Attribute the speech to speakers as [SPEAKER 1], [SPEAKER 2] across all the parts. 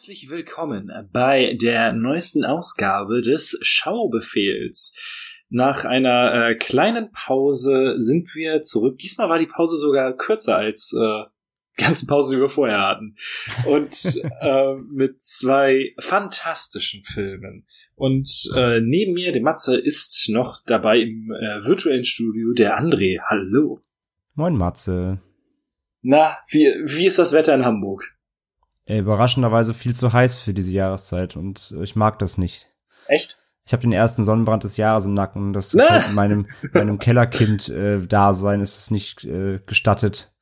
[SPEAKER 1] Herzlich willkommen bei der neuesten Ausgabe des Schaubefehls. Nach einer äh, kleinen Pause sind wir zurück. Diesmal war die Pause sogar kürzer als äh, die ganzen Pausen, die wir vorher hatten. Und äh, mit zwei fantastischen Filmen. Und äh, neben mir, dem Matze, ist noch dabei im äh, virtuellen Studio der André. Hallo.
[SPEAKER 2] Moin Matze.
[SPEAKER 1] Na, wie, wie ist das Wetter in Hamburg?
[SPEAKER 2] Überraschenderweise viel zu heiß für diese Jahreszeit und äh, ich mag das nicht.
[SPEAKER 1] Echt?
[SPEAKER 2] Ich habe den ersten Sonnenbrand des Jahres im Nacken. Das halt in meinem, meinem Kellerkind-Dasein äh, ist es nicht äh, gestattet,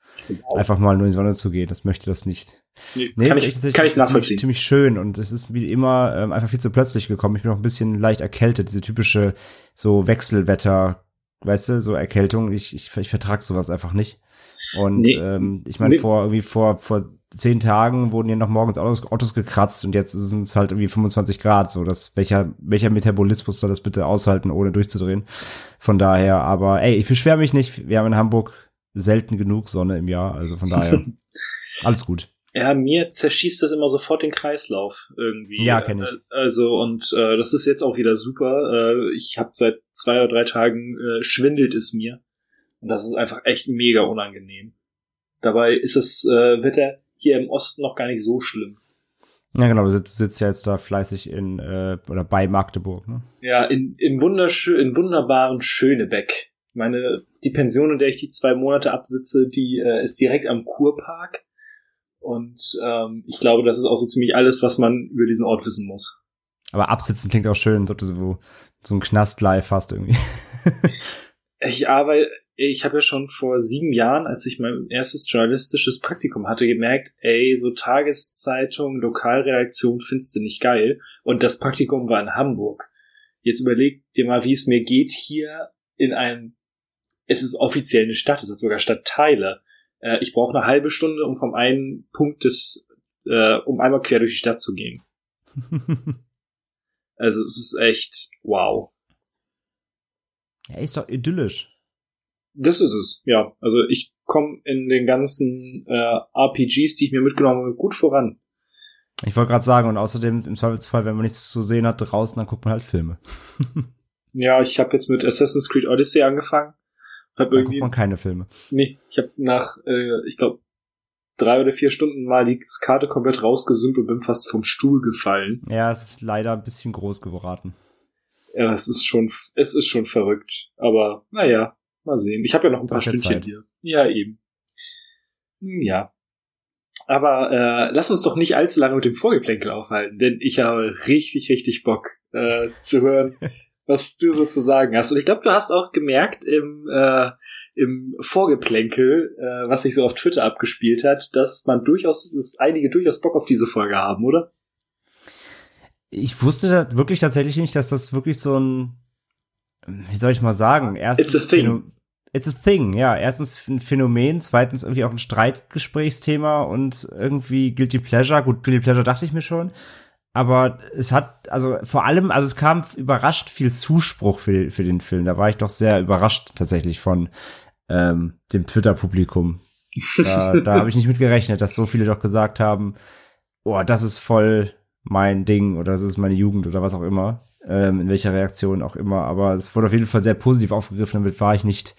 [SPEAKER 2] einfach mal nur in die Sonne zu gehen. Das möchte das nicht.
[SPEAKER 1] Nee, nee kann, ich, kann ich nachvollziehen.
[SPEAKER 2] Ziemlich schön und es ist wie immer ähm, einfach viel zu plötzlich gekommen. Ich bin noch ein bisschen leicht erkältet. Diese typische so Wechselwetter, weißt du, so Erkältung. Ich, ich, ich vertrag sowas einfach nicht. Und nee, ähm, ich meine, nee. vor irgendwie vor vor zehn Tagen wurden hier noch morgens Autos, Autos gekratzt und jetzt sind es halt irgendwie 25 Grad. So, dass welcher, welcher Metabolismus soll das bitte aushalten, ohne durchzudrehen? Von daher, aber ey, ich beschwere mich nicht. Wir haben in Hamburg selten genug Sonne im Jahr, also von daher alles gut.
[SPEAKER 1] Ja, mir zerschießt das immer sofort den Kreislauf irgendwie.
[SPEAKER 2] Ja, kenne ich.
[SPEAKER 1] Äh, also und äh, das ist jetzt auch wieder super. Äh, ich habe seit zwei oder drei Tagen äh, schwindelt es mir und das ist einfach echt mega unangenehm. Dabei ist das äh, Wetter hier im Osten noch gar nicht so schlimm.
[SPEAKER 2] Ja, genau, du sitzt, sitzt ja jetzt da fleißig in äh, oder bei Magdeburg, ne?
[SPEAKER 1] Ja, in, im wunderschön, in wunderbaren Schönebeck. Meine, die Pension, in der ich die zwei Monate absitze, die äh, ist direkt am Kurpark. Und ähm, ich glaube, das ist auch so ziemlich alles, was man über diesen Ort wissen muss.
[SPEAKER 2] Aber absitzen klingt auch schön, als ob du so, so einen Knast live hast irgendwie.
[SPEAKER 1] ich arbeite, ich habe ja schon vor sieben Jahren, als ich mein erstes journalistisches Praktikum hatte, gemerkt, ey, so Tageszeitung, Lokalredaktion findest du nicht geil. Und das Praktikum war in Hamburg. Jetzt überleg dir mal, wie es mir geht hier in einem, es ist offiziell eine Stadt, es sind sogar Stadtteile. Äh, ich brauche eine halbe Stunde, um vom einen Punkt des, äh, um einmal quer durch die Stadt zu gehen. also es ist echt wow.
[SPEAKER 2] Ja, ist doch idyllisch.
[SPEAKER 1] Das ist es, ja. Also ich komme in den ganzen äh, RPGs, die ich mir mitgenommen habe, gut voran.
[SPEAKER 2] Ich wollte gerade sagen, und außerdem im Zweifelsfall, wenn man nichts zu sehen hat draußen, dann guckt man halt Filme.
[SPEAKER 1] ja, ich habe jetzt mit Assassin's Creed Odyssey angefangen.
[SPEAKER 2] Hab da irgendwie, guckt man keine Filme.
[SPEAKER 1] Nee, ich habe nach, äh, ich glaube, drei oder vier Stunden mal die Karte komplett rausgesummt und bin fast vom Stuhl gefallen.
[SPEAKER 2] Ja, es ist leider ein bisschen groß geraten.
[SPEAKER 1] Ja, es ist schon, es ist schon verrückt. Aber naja, Mal sehen. Ich habe ja noch ein paar Stündchen hier. Ja, eben. Hm, ja. Aber äh, lass uns doch nicht allzu lange mit dem Vorgeplänkel aufhalten, denn ich habe richtig, richtig Bock äh, zu hören, was du so zu sagen hast. Und ich glaube, du hast auch gemerkt im, äh, im Vorgeplänkel, äh, was sich so auf Twitter abgespielt hat, dass man durchaus, dass einige durchaus Bock auf diese Folge haben, oder?
[SPEAKER 2] Ich wusste wirklich tatsächlich nicht, dass das wirklich so ein, wie soll ich mal sagen,
[SPEAKER 1] erstens It's a thing.
[SPEAKER 2] It's a thing, ja. Erstens ein Phänomen, zweitens irgendwie auch ein Streitgesprächsthema und irgendwie Guilty Pleasure. Gut, Guilty Pleasure dachte ich mir schon. Aber es hat, also vor allem, also es kam überrascht viel Zuspruch für, für den Film. Da war ich doch sehr überrascht tatsächlich von ähm, dem Twitter-Publikum. Da, da habe ich nicht mit gerechnet, dass so viele doch gesagt haben, oh, das ist voll mein Ding oder das ist meine Jugend oder was auch immer ähm, in welcher Reaktion auch immer. Aber es wurde auf jeden Fall sehr positiv aufgegriffen, damit war ich nicht,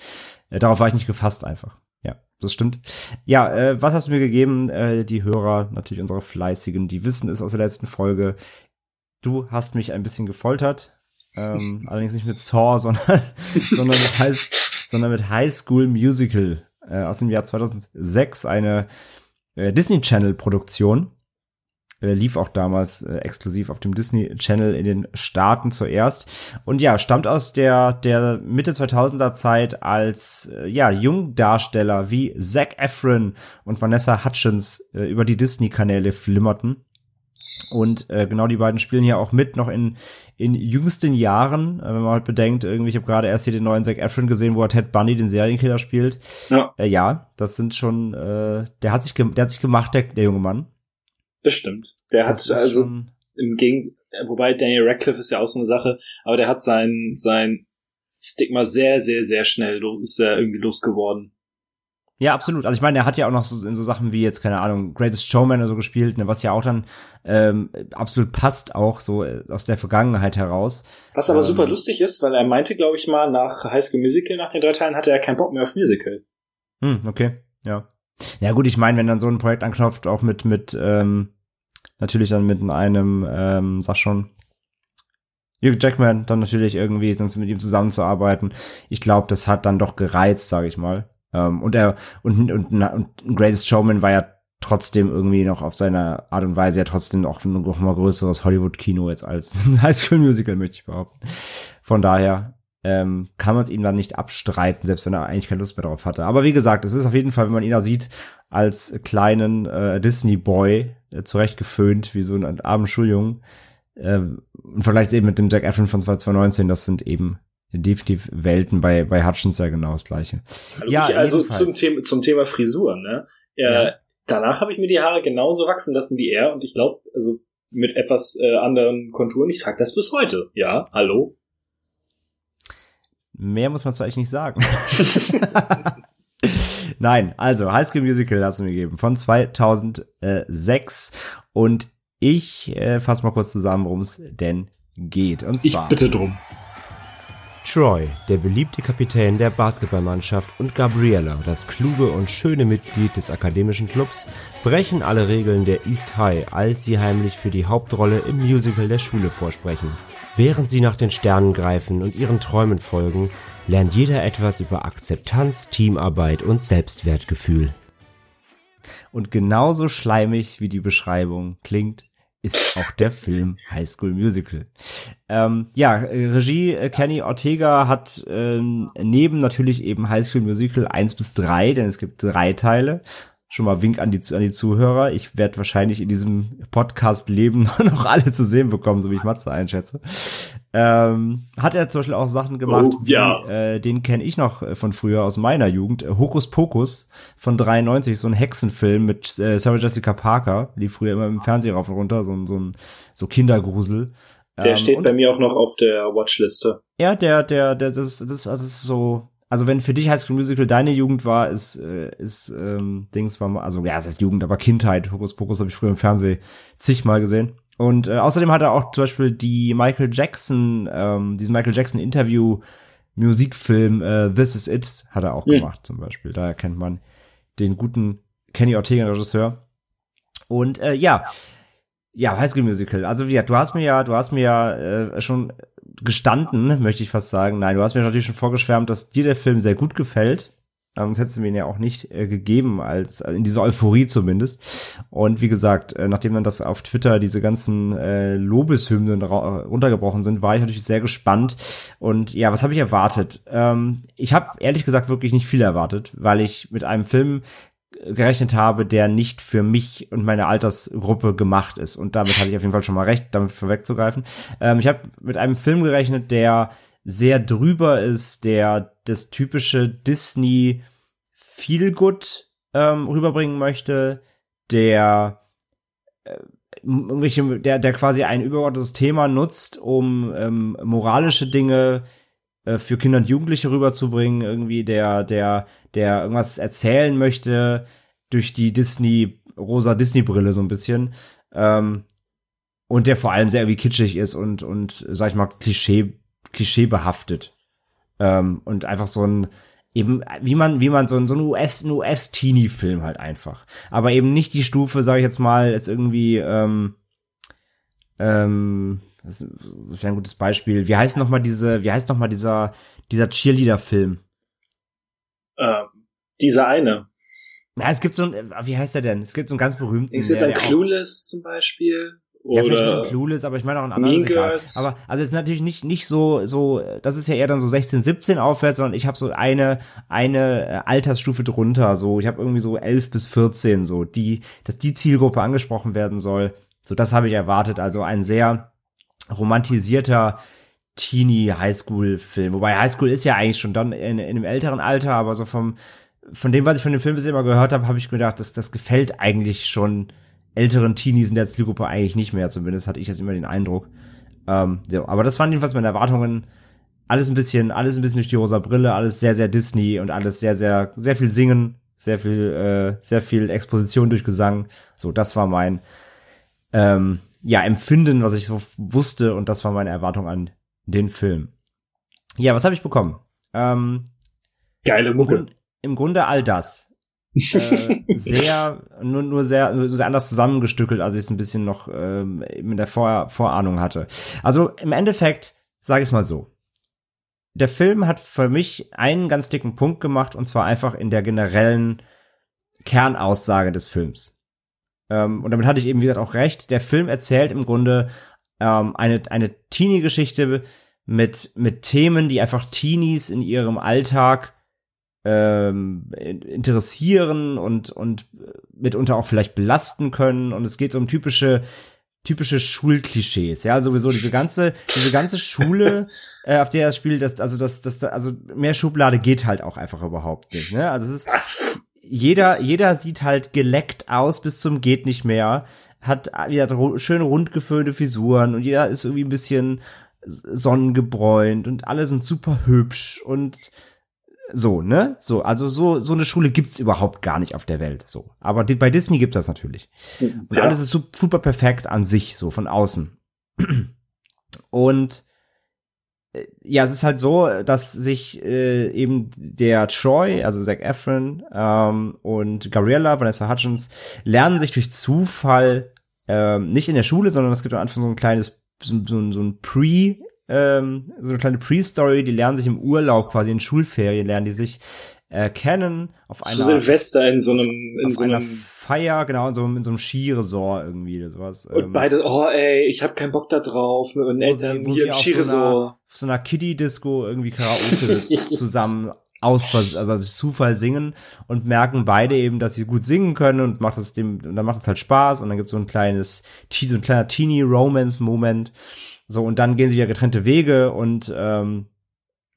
[SPEAKER 2] äh, darauf war ich nicht gefasst einfach. Ja, das stimmt. Ja, äh, was hast du mir gegeben? Äh, die Hörer, natürlich unsere Fleißigen, die wissen es aus der letzten Folge. Du hast mich ein bisschen gefoltert. Ähm, allerdings nicht mit Saw, sondern, sondern, mit High, sondern mit High School Musical äh, aus dem Jahr 2006, eine äh, Disney Channel Produktion Äh, lief auch damals äh, exklusiv auf dem Disney Channel in den Staaten zuerst. Und ja, stammt aus der, der Mitte 2000er Zeit als, äh, ja, Jungdarsteller wie Zac Efron und Vanessa Hutchins äh, über die Disney-Kanäle flimmerten. Und äh, genau die beiden spielen hier auch mit, noch in, in jüngsten Jahren, äh, wenn man halt bedenkt, irgendwie, ich habe gerade erst hier den neuen Zac Efron gesehen, wo er Ted Bunny, den Serienkiller, spielt. Ja, äh, ja das sind schon, äh, der hat sich, der hat sich gemacht, der, der junge Mann.
[SPEAKER 1] Das stimmt. Der das hat also im Gegensatz, wobei Daniel Radcliffe ist ja auch so eine Sache, aber der hat sein, sein Stigma sehr, sehr, sehr schnell ist er irgendwie losgeworden.
[SPEAKER 2] Ja, absolut. Also ich meine, er hat ja auch noch so in so Sachen wie jetzt, keine Ahnung, Greatest Showman oder so gespielt, ne, was ja auch dann ähm, absolut passt, auch so äh, aus der Vergangenheit heraus.
[SPEAKER 1] Was aber ähm, super lustig ist, weil er meinte, glaube ich mal, nach High School Musical, nach den drei Teilen, hatte er keinen Bock mehr auf Musical.
[SPEAKER 2] Hm, okay, ja. Ja gut, ich meine, wenn dann so ein Projekt anknopft, auch mit, mit, ähm, natürlich dann mit einem, ähm, sag schon, Hugh Jackman, dann natürlich irgendwie sonst mit ihm zusammenzuarbeiten. Ich glaube, das hat dann doch gereizt, sage ich mal. Ähm, und er und, und, und Greatest Showman war ja trotzdem irgendwie noch auf seine Art und Weise ja trotzdem auch noch mal größeres Hollywood-Kino jetzt als High School Musical, möchte ich behaupten. Von daher ähm, kann man es ihm dann nicht abstreiten, selbst wenn er eigentlich keine Lust mehr drauf hatte. Aber wie gesagt, es ist auf jeden Fall, wenn man ihn da sieht, als kleinen äh, Disney-Boy, äh, zurecht geföhnt, wie so ein armen Schuljungen. Ähm, und vielleicht eben mit dem Jack Efron von 2019, das sind eben definitiv Welten bei, bei Hutchins ja genau das gleiche.
[SPEAKER 1] Also ja, also zum Thema, zum Thema Frisur, ne? Äh, ja. Danach habe ich mir die Haare genauso wachsen lassen wie er und ich glaube, also mit etwas äh, anderen Konturen, ich trage das bis heute. Ja, hallo?
[SPEAKER 2] Mehr muss man zwar eigentlich nicht sagen. Nein, also High School Musical hast du mir gegeben von 2006 und ich äh, fasse mal kurz zusammen, worum es denn geht. Und
[SPEAKER 1] zwar. Ich bitte drum.
[SPEAKER 2] Troy, der beliebte Kapitän der Basketballmannschaft, und Gabriella, das kluge und schöne Mitglied des akademischen Clubs, brechen alle Regeln der East High, als sie heimlich für die Hauptrolle im Musical der Schule vorsprechen. Während sie nach den Sternen greifen und ihren Träumen folgen, lernt jeder etwas über Akzeptanz, Teamarbeit und Selbstwertgefühl. Und genauso schleimig wie die Beschreibung klingt, ist auch der Film High School Musical. Ähm, ja, Regie äh, Kenny Ortega hat ähm, neben natürlich eben High School Musical eins bis drei, denn es gibt drei Teile. Schon mal Wink an die, an die Zuhörer. Ich werde wahrscheinlich in diesem Podcast leben noch alle zu sehen bekommen, so wie ich Matze einschätze. Ähm, hat er zum Beispiel auch Sachen gemacht, oh, ja. wie, äh, den kenne ich noch äh, von früher aus meiner Jugend, äh, Hokus Pokus von 93, so ein Hexenfilm mit äh, Sarah Jessica Parker, die früher immer im Fernsehen rauf und runter, so, so ein so Kindergrusel.
[SPEAKER 1] Der ähm, steht bei mir auch noch auf der Watchliste.
[SPEAKER 2] Ja, der, der, der, das, das, das ist so, also wenn für dich High School Musical deine Jugend war, ist, äh, ist ähm, Dings war mal, also ja, es heißt Jugend, aber Kindheit, Hokus Pokus habe ich früher im Fernsehen zigmal gesehen. Und äh, außerdem hat er auch zum Beispiel die Michael Jackson, ähm, diesen Michael Jackson Interview Musikfilm äh, This Is It hat er auch mhm. gemacht zum Beispiel. Da kennt man den guten Kenny Ortega Regisseur. Und äh, ja, ja, High School Musical. Also wie du hast mir ja, du hast mir ja äh, schon gestanden, möchte ich fast sagen. Nein, du hast mir natürlich schon vorgeschwärmt, dass dir der Film sehr gut gefällt. Ähm, sonst hättest du mir ihn ja auch nicht äh, gegeben, als äh, in dieser Euphorie zumindest. Und wie gesagt, äh, nachdem dann das auf Twitter diese ganzen äh, Lobeshymnen runtergebrochen sind, war ich natürlich sehr gespannt. Und ja, was habe ich erwartet? Ähm, ich habe ehrlich gesagt wirklich nicht viel erwartet, weil ich mit einem Film gerechnet habe, der nicht für mich und meine Altersgruppe gemacht ist. Und damit hatte ich auf jeden Fall schon mal recht, damit vorwegzugreifen. Ähm, ich habe mit einem Film gerechnet, der sehr drüber ist, der das typische Disney Feelgood ähm, rüberbringen möchte, der äh, der, der quasi ein übergeordnetes Thema nutzt, um ähm, moralische Dinge für Kinder und Jugendliche rüberzubringen, irgendwie der, der, der irgendwas erzählen möchte durch die Disney, rosa Disney-Brille so ein bisschen. Ähm, und der vor allem sehr irgendwie kitschig ist und, und, sag ich mal, Klischee, klischeebehaftet. Ähm, und einfach so ein, eben, wie man, wie man so ein, so ein US, ein US-Teenie-Film halt einfach. Aber eben nicht die Stufe, sag ich jetzt mal, jetzt irgendwie, ähm, ähm, das, das wäre ein gutes Beispiel. Wie heißt noch mal diese, wie heißt noch mal dieser, dieser Cheerleader-Film?
[SPEAKER 1] Äh, dieser eine.
[SPEAKER 2] Na, es gibt so ein, wie heißt der denn? Es gibt so einen ganz berühmten.
[SPEAKER 1] Ist jetzt ein Clueless zum Beispiel? Oder
[SPEAKER 2] ja, vielleicht nicht Clueless, aber ich meine auch ein anderes.
[SPEAKER 1] Girls.
[SPEAKER 2] Aber also es ist natürlich nicht nicht so so. Das ist ja eher dann so 16, 17 aufwärts, sondern ich habe so eine eine äh, Altersstufe drunter. So ich habe irgendwie so 11 bis 14 so die, dass die Zielgruppe angesprochen werden soll. So das habe ich erwartet. Also ein sehr romantisierter Teenie Highschool Film. Wobei Highschool ist ja eigentlich schon dann in, in einem älteren Alter, aber so vom von dem, was ich von dem Film bisher immer gehört habe, habe ich gedacht, dass das gefällt eigentlich schon älteren Teenies in der Zielgruppe eigentlich nicht mehr. Zumindest hatte ich jetzt immer den Eindruck. Ähm, so, aber das waren jedenfalls meine Erwartungen. Alles ein bisschen, alles ein bisschen durch die rosa Brille, alles sehr, sehr Disney und alles sehr, sehr, sehr viel Singen, sehr viel, äh, sehr viel Exposition durch Gesang. So, das war mein ähm, ja Empfinden, was ich so wusste und das war meine Erwartung an den Film. Ja, was habe ich bekommen? Ähm,
[SPEAKER 1] Geile Mucke
[SPEAKER 2] im Grunde all das. äh, sehr, nur, nur sehr, nur sehr anders zusammengestückelt, als ich es ein bisschen noch ähm, in der Vor Vorahnung hatte. Also im Endeffekt, sage ich es mal so. Der Film hat für mich einen ganz dicken Punkt gemacht, und zwar einfach in der generellen Kernaussage des Films. Ähm, und damit hatte ich eben, wie gesagt, auch recht. Der Film erzählt im Grunde ähm, eine, eine Teenie-Geschichte mit, mit Themen, die einfach Teenies in ihrem Alltag ähm, interessieren und und mitunter auch vielleicht belasten können. Und es geht um typische typische Schulklischees. Ja sowieso diese ganze diese ganze Schule äh, auf der das Spiel das also das das also mehr Schublade geht halt auch einfach überhaupt nicht ne? Also es ist jeder jeder sieht halt geleckt aus bis zum geht nicht mehr hat ja schöne rundgeföhnte Fisuren und jeder ist irgendwie ein bisschen sonnengebräunt und alle sind super hübsch und so, ne? So, also so, so eine Schule gibt's überhaupt gar nicht auf der Welt, so. Aber die, bei Disney gibt das natürlich. Und ja. alles ist super perfekt an sich, so von außen. Und ja, es ist halt so, dass sich äh, eben der Troy, also Zac Efron ähm, und Gabriella, Vanessa Hutchins, lernen sich durch Zufall ähm, nicht in der Schule, sondern es gibt am Anfang so ein kleines, so, so, so ein Pre- ähm, so eine kleine Pre-Story, die lernen sich im Urlaub quasi in Schulferien, lernen die sich äh, kennen auf einer
[SPEAKER 1] Silvester in so einem in so
[SPEAKER 2] einer Feier genau in so, in so einem Skiresort irgendwie oder sowas
[SPEAKER 1] und ähm, beide oh ey ich habe keinen Bock da drauf mit meinen Eltern hier im Skiresort
[SPEAKER 2] so einer, auf so einer Kiddie Disco irgendwie Karaoke zusammen aus also durch Zufall singen und merken beide eben, dass sie gut singen können und macht das dem und dann macht es halt Spaß und dann gibt so ein kleines so ein kleiner Teenie Romance Moment so, und dann gehen sie ja getrennte Wege und ähm,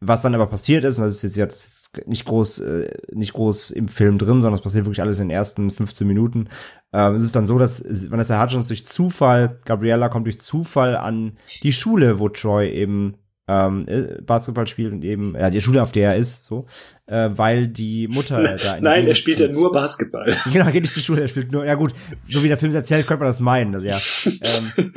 [SPEAKER 2] was dann aber passiert ist, und das ist jetzt, jetzt nicht groß, äh, nicht groß im Film drin, sondern es passiert wirklich alles in den ersten 15 Minuten. Ähm, es ist dann so, dass Vanessa Hudgens durch Zufall, Gabriella kommt durch Zufall an die Schule, wo Troy eben ähm, äh, Basketball spielt und eben, ja, die Schule, auf der er ist, so, äh, weil die Mutter
[SPEAKER 1] äh, da in Nein, er spielt ja nur Basketball.
[SPEAKER 2] Genau, geht nicht zur Schule, er spielt nur, ja gut, so wie der Film erzählt, könnte man das meinen, also ja. ähm,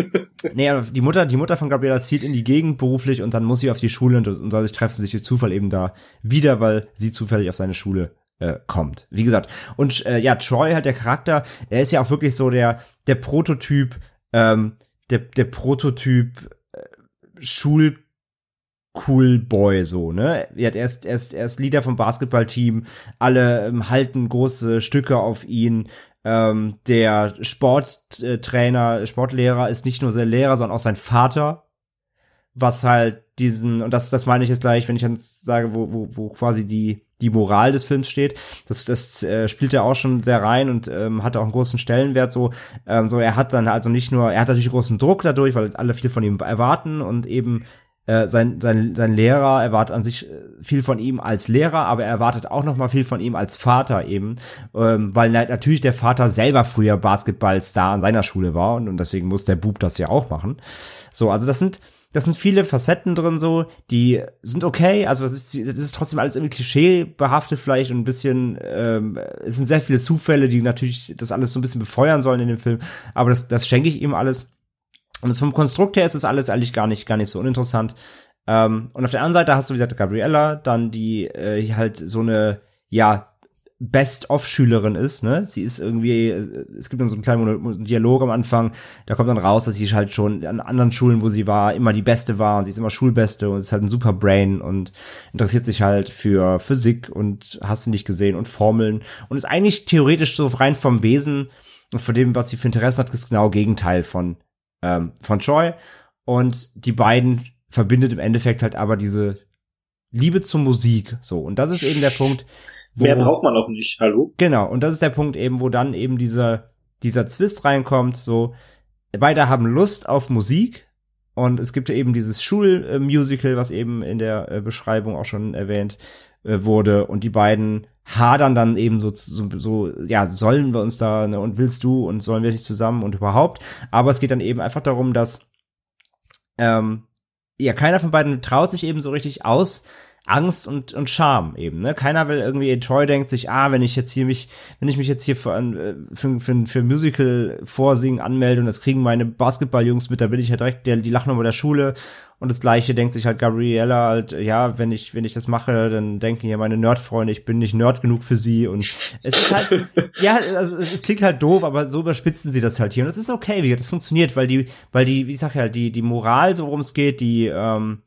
[SPEAKER 2] nee, aber die Mutter, die Mutter von Gabriela zieht in die Gegend beruflich und dann muss sie auf die Schule und, und dadurch treffen sich durch Zufall eben da wieder, weil sie zufällig auf seine Schule äh, kommt. Wie gesagt. Und äh, ja, Troy halt der Charakter, er ist ja auch wirklich so der, der Prototyp, ähm, der, der Prototyp äh, Schul Cool Boy so, ne? Er, hat erst, erst, erst Leader vom Basketballteam, alle ähm, halten große Stücke auf ihn. Ähm, der Sporttrainer, Sportlehrer ist nicht nur sein Lehrer, sondern auch sein Vater. Was halt diesen, und das, das meine ich jetzt gleich, wenn ich dann sage, wo, wo, wo quasi die, die Moral des Films steht. Das, das äh, spielt er auch schon sehr rein und ähm, hat auch einen großen Stellenwert. So, ähm, so er hat dann also nicht nur, er hat natürlich großen Druck dadurch, weil jetzt alle viel von ihm erwarten und eben äh, sein, sein, sein Lehrer erwartet an sich äh, viel von ihm als Lehrer, aber er erwartet auch noch mal viel von ihm als Vater eben, ähm, weil natürlich der Vater selber früher Basketballstar an seiner Schule war und, und deswegen muss der Bub das ja auch machen. So, also das sind das sind viele Facetten drin so, die sind okay, also es ist, es ist trotzdem alles irgendwie klischeebehaftet vielleicht und ein bisschen, ähm, es sind sehr viele Zufälle, die natürlich das alles so ein bisschen befeuern sollen in dem Film, aber das, das schenke ich ihm alles. Und vom Konstrukt her ist das alles eigentlich gar nicht, gar nicht so uninteressant. Ähm, und auf der anderen Seite hast du, wie gesagt, Gabriella, dann die äh, halt so eine, ja, Best-of-Schülerin ist, ne? Sie ist irgendwie, es gibt dann so einen kleinen Dialog am Anfang, da kommt dann raus, dass sie halt schon an anderen Schulen, wo sie war, immer die Beste war und sie ist immer Schulbeste und ist halt ein super Brain und interessiert sich halt für Physik und hast du nicht gesehen und Formeln und ist eigentlich theoretisch so rein vom Wesen und von dem, was sie für Interesse hat, ist genau Gegenteil von, ähm, von Troy und die beiden verbindet im Endeffekt halt aber diese Liebe zur Musik, so. Und das ist eben der Punkt,
[SPEAKER 1] wo, Mehr braucht man auch nicht, hallo?
[SPEAKER 2] Genau, und das ist der Punkt eben, wo dann eben dieser, dieser Zwist reinkommt, so, beide haben Lust auf Musik und es gibt ja eben dieses Schulmusical, was eben in der äh, Beschreibung auch schon erwähnt äh, wurde und die beiden hadern dann eben so, so, so, ja, sollen wir uns da, ne, und willst du und sollen wir nicht zusammen und überhaupt, aber es geht dann eben einfach darum, dass, ähm, ja, keiner von beiden traut sich eben so richtig aus, Angst und, und Scham eben, ne? Keiner will irgendwie, Troy denkt sich, ah, wenn ich jetzt hier mich, wenn ich mich jetzt hier für, äh, für, für, für Musical vorsingen anmelde und das kriegen meine Basketballjungs mit, da bin ich ja direkt der, die Lachnummer der Schule und das gleiche denkt sich halt Gabriella halt, ja, wenn ich, wenn ich das mache, dann denken ja meine Nerdfreunde, ich bin nicht Nerd genug für sie. Und es ist halt, ja, also es klingt halt doof, aber so überspitzen sie das halt hier. Und das ist okay, wie das funktioniert, weil die, weil die, wie ich sag ja, die, die Moral, so worum es geht, die, ähm,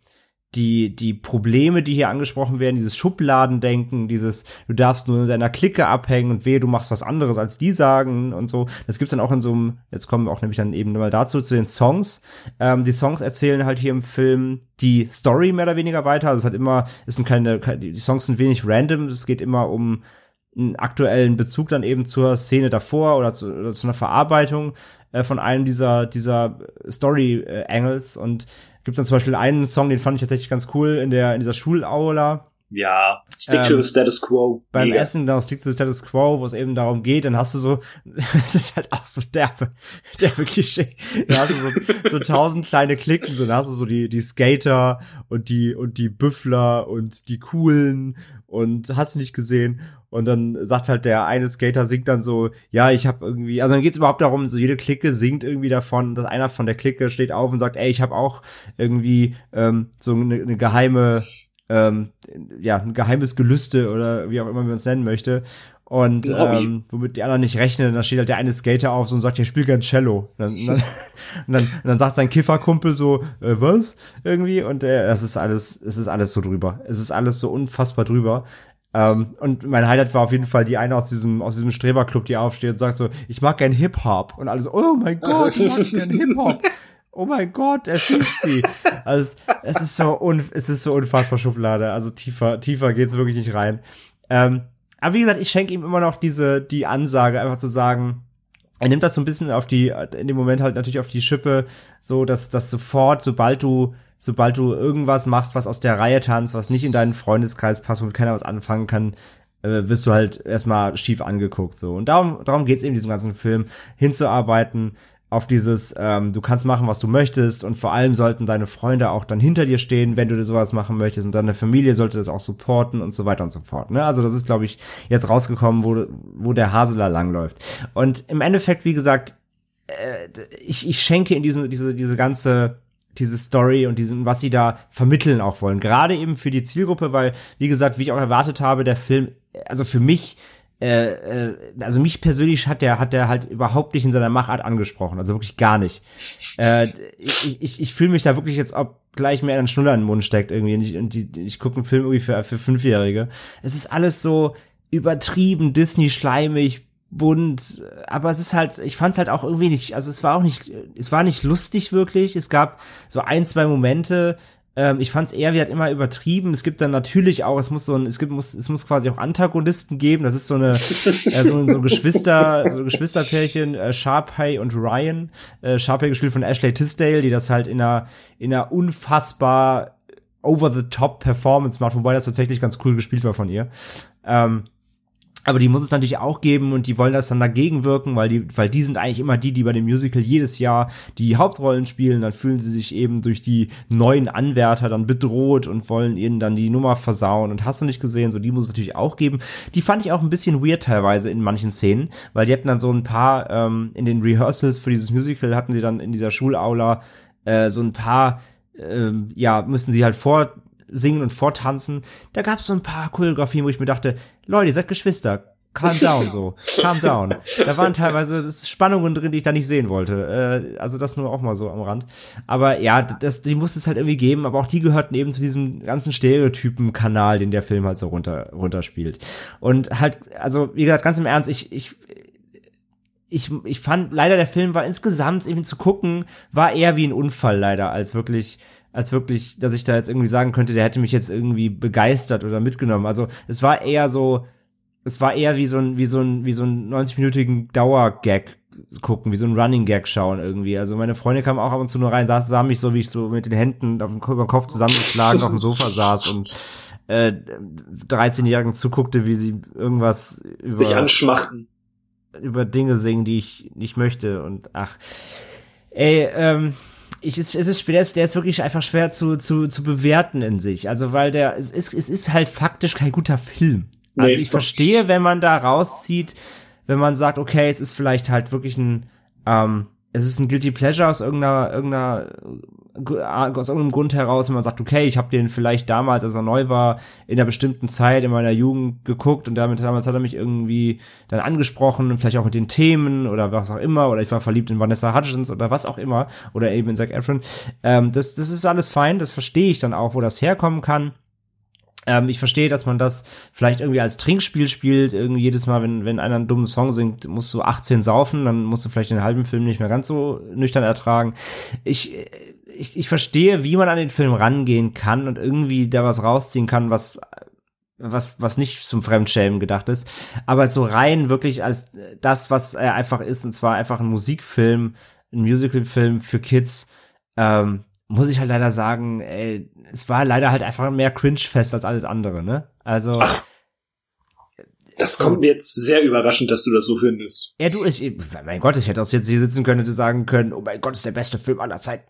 [SPEAKER 2] die, die Probleme, die hier angesprochen werden, dieses Schubladendenken, dieses, du darfst nur in deiner Clique abhängen und wehe, du machst was anderes, als die sagen und so. Das gibt's dann auch in so einem, jetzt kommen wir auch nämlich dann eben mal dazu, zu den Songs. Ähm, die Songs erzählen halt hier im Film die Story mehr oder weniger weiter. Also es hat immer, es sind keine, die Songs sind wenig random, es geht immer um einen aktuellen Bezug dann eben zur Szene davor oder zu, oder zu einer Verarbeitung äh, von einem dieser, dieser Story-Angles und gibt dann zum Beispiel einen Song, den fand ich tatsächlich ganz cool in der in dieser Schulaula.
[SPEAKER 1] Ja, Stick to the ähm, Status Quo.
[SPEAKER 2] Beim Mega. Essen, da Stick to the Status Quo, wo es eben darum geht, dann hast du so, das ist halt auch so derbe, derbe Klischee. Da hast du so, so tausend kleine Klicken, so, da hast du so die, die Skater und die, und die Büffler und die Coolen und hast nicht gesehen. Und dann sagt halt der eine Skater singt dann so, ja, ich habe irgendwie, also dann geht's überhaupt darum, so jede Clique singt irgendwie davon, dass einer von der Clique steht auf und sagt, ey, ich habe auch irgendwie ähm, so eine, eine geheime, ähm, ja, ein geheimes Gelüste oder wie auch immer man es nennen möchte. Und ähm, womit die anderen nicht rechnen, dann steht halt der eine Skater auf so und sagt, ja, spiel gern Cello. Und dann, und dann, und dann, und dann sagt sein Kifferkumpel so, äh, was? Irgendwie. Und äh, das ist alles, es ist alles so drüber. Es ist alles so unfassbar drüber. Ähm, und mein Highlight war auf jeden Fall die eine aus diesem, aus diesem Streberclub, die aufsteht und sagt so, ich mag gern Hip-Hop. Und alles so, oh mein Gott, ich mag gern Hip-Hop. Oh mein Gott, er schießt sie. Also, es ist so, un, es ist so unfassbar Schublade. Also tiefer, tiefer geht's wirklich nicht rein. Ähm, aber wie gesagt, ich schenke ihm immer noch diese, die Ansage, einfach zu sagen, er nimmt das so ein bisschen auf die, in dem Moment halt natürlich auf die Schippe, so dass, dass sofort, sobald du sobald du irgendwas machst, was aus der Reihe tanzt, was nicht in deinen Freundeskreis passt, womit keiner was anfangen kann, äh, wirst du halt erstmal schief angeguckt. So. Und darum, darum geht es eben diesem ganzen Film, hinzuarbeiten auf dieses, ähm, du kannst machen, was du möchtest und vor allem sollten deine Freunde auch dann hinter dir stehen, wenn du sowas machen möchtest und deine Familie sollte das auch supporten und so weiter und so fort. Ne? Also das ist, glaube ich, jetzt rausgekommen, wo, wo der Haseler langläuft. Und im Endeffekt, wie gesagt, äh, ich, ich schenke in diese, diese, diese ganze diese Story und diesen, was sie da vermitteln auch wollen. Gerade eben für die Zielgruppe, weil, wie gesagt, wie ich auch erwartet habe, der Film, also für mich, äh, äh, also mich persönlich hat der, hat der halt überhaupt nicht in seiner Machart angesprochen, also wirklich gar nicht. Äh, ich ich, ich fühle mich da wirklich jetzt, ob gleich mehr ein Schnuller in den Mund steckt irgendwie und ich, und die, ich gucke einen Film irgendwie für, für Fünfjährige. Es ist alles so übertrieben, Disney-schleimig, bunt, aber es ist halt, ich fand es halt auch irgendwie nicht, also es war auch nicht, es war nicht lustig wirklich. Es gab so ein, zwei Momente, ähm, ich fand es eher, wie halt immer übertrieben. Es gibt dann natürlich auch, es muss so ein, es gibt, muss, es muss quasi auch Antagonisten geben. Das ist so eine, äh, so, so Geschwister, so Geschwisterpärchen, äh, Sharpay und Ryan. Äh, Sharpay gespielt von Ashley Tisdale, die das halt in einer, in einer unfassbar over the top Performance macht, wobei das tatsächlich ganz cool gespielt war von ihr. Ähm, aber die muss es natürlich auch geben und die wollen das dann dagegen wirken, weil die, weil die sind eigentlich immer die, die bei dem Musical jedes Jahr die Hauptrollen spielen. Dann fühlen sie sich eben durch die neuen Anwärter dann bedroht und wollen ihnen dann die Nummer versauen. Und hast du nicht gesehen, so die muss es natürlich auch geben. Die fand ich auch ein bisschen weird teilweise in manchen Szenen, weil die hatten dann so ein paar ähm, in den Rehearsals für dieses Musical hatten sie dann in dieser Schulaula äh, so ein paar ähm, ja, müssen sie halt vor singen und vortanzen. Da gab es so ein paar Choreografien, wo ich mir dachte, Leute, ihr seid Geschwister. calm down so, calm down. Da waren teilweise Spannungen drin, die ich da nicht sehen wollte. Äh, also das nur auch mal so am Rand. Aber ja, das, die muss es halt irgendwie geben, aber auch die gehörten eben zu diesem ganzen Stereotypen-Kanal, den der Film halt so runter, runterspielt. Und halt, also wie gesagt, ganz im Ernst, ich, ich, ich, ich fand leider der Film war insgesamt eben zu gucken, war eher wie ein Unfall leider, als wirklich als wirklich, dass ich da jetzt irgendwie sagen könnte, der hätte mich jetzt irgendwie begeistert oder mitgenommen. Also es war eher so, es war eher wie so ein, wie so ein, wie so ein 90-minütigen Dauergag gucken, wie so ein Running Gag schauen irgendwie. Also meine Freunde kamen auch ab und zu nur rein, saßen, sahen mich so, wie ich so mit den Händen auf dem, über den Kopf zusammengeschlagen auf dem Sofa saß und äh, 13-Jährigen zuguckte, wie sie irgendwas
[SPEAKER 1] über, sich anschmachten.
[SPEAKER 2] Über Dinge singen, die ich nicht möchte und ach. Ey, ähm, ich, es, es ist schwer, der ist wirklich einfach schwer zu, zu, zu bewerten in sich. Also, weil der, es ist, es ist halt faktisch kein guter Film. Also, nee, ich verstehe, wenn man da rauszieht, wenn man sagt, okay, es ist vielleicht halt wirklich ein, ähm, es ist ein Guilty Pleasure aus irgendeiner, irgendeiner aus irgendeinem Grund heraus, wenn man sagt, okay, ich habe den vielleicht damals, als er neu war, in einer bestimmten Zeit in meiner Jugend geguckt und damit damals hat er mich irgendwie dann angesprochen, vielleicht auch mit den Themen oder was auch immer, oder ich war verliebt in Vanessa Hudgens oder was auch immer, oder eben in Zac Efron. Ähm, das, das ist alles fein, das verstehe ich dann auch, wo das herkommen kann. Ähm, ich verstehe, dass man das vielleicht irgendwie als Trinkspiel spielt. Irgendwie jedes Mal, wenn, wenn einer einen dummen Song singt, musst du 18 saufen, dann musst du vielleicht den halben Film nicht mehr ganz so nüchtern ertragen. Ich, ich, ich verstehe, wie man an den Film rangehen kann und irgendwie da was rausziehen kann, was was, was nicht zum Fremdschämen gedacht ist, aber so rein wirklich als das, was er einfach ist, und zwar einfach ein Musikfilm, ein Musicalfilm für Kids, ähm, muss ich halt leider sagen, ey, es war leider halt einfach mehr Cringe-Fest als alles andere, ne? Also. Ach,
[SPEAKER 1] das kommt mir jetzt sehr überraschend, dass du das so findest.
[SPEAKER 2] Ja, du, ich, mein Gott, ich hätte auch jetzt hier sitzen können und sagen können, oh mein Gott, ist der beste Film aller Zeiten.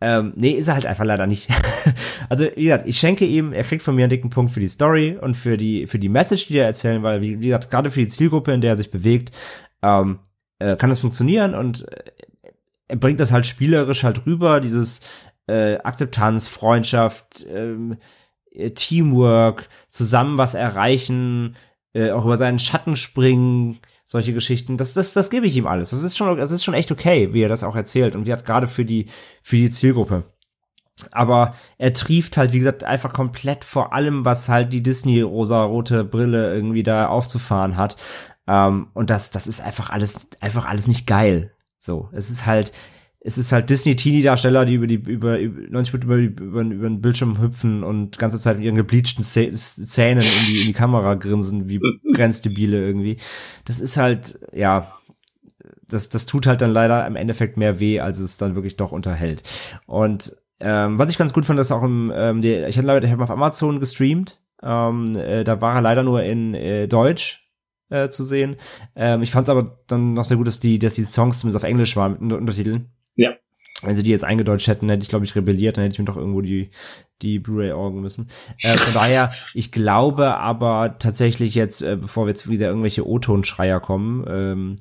[SPEAKER 2] Ähm, nee, ist er halt einfach leider nicht. also, wie gesagt, ich schenke ihm, er kriegt von mir einen dicken Punkt für die Story und für die, für die Message, die er erzählen, weil, wie, wie gesagt, gerade für die Zielgruppe, in der er sich bewegt, ähm, äh, kann das funktionieren und äh, er bringt das halt spielerisch halt rüber, dieses, äh, Akzeptanz, Freundschaft, ähm, äh, Teamwork, zusammen was erreichen, äh, auch über seinen Schatten springen, solche Geschichten. Das, das, das gebe ich ihm alles. Das ist schon, das ist schon echt okay, wie er das auch erzählt und wie hat gerade für die, für die Zielgruppe. Aber er trieft halt, wie gesagt, einfach komplett vor allem, was halt die Disney rosa-rote Brille irgendwie da aufzufahren hat. Ähm, und das, das ist einfach alles, einfach alles nicht geil. So, es ist halt, es ist halt Disney-Teenie-Darsteller, die über die über, über 90 Minuten über, über, über den Bildschirm hüpfen und ganze Zeit mit ihren gebleachten Zähnen in die, in die Kamera grinsen, wie Grenzdebile irgendwie. Das ist halt, ja, das, das tut halt dann leider im Endeffekt mehr weh, als es dann wirklich doch unterhält. Und ähm, was ich ganz gut fand, ist auch im, ähm, die, ich habe auf Amazon gestreamt, ähm, äh, da war er leider nur in äh, Deutsch, äh, zu sehen. Ähm, ich fand es aber dann noch sehr gut, dass die, dass die Songs zumindest auf Englisch waren mit Untertiteln.
[SPEAKER 1] Ja.
[SPEAKER 2] Wenn sie die jetzt eingedeutscht hätten, hätte ich, glaube ich, rebelliert, dann hätte ich mir doch irgendwo die, die Blu-ray orgen müssen. Äh, von daher, ich glaube aber tatsächlich jetzt, äh, bevor wir jetzt wieder irgendwelche O-Ton-Schreier kommen, ähm,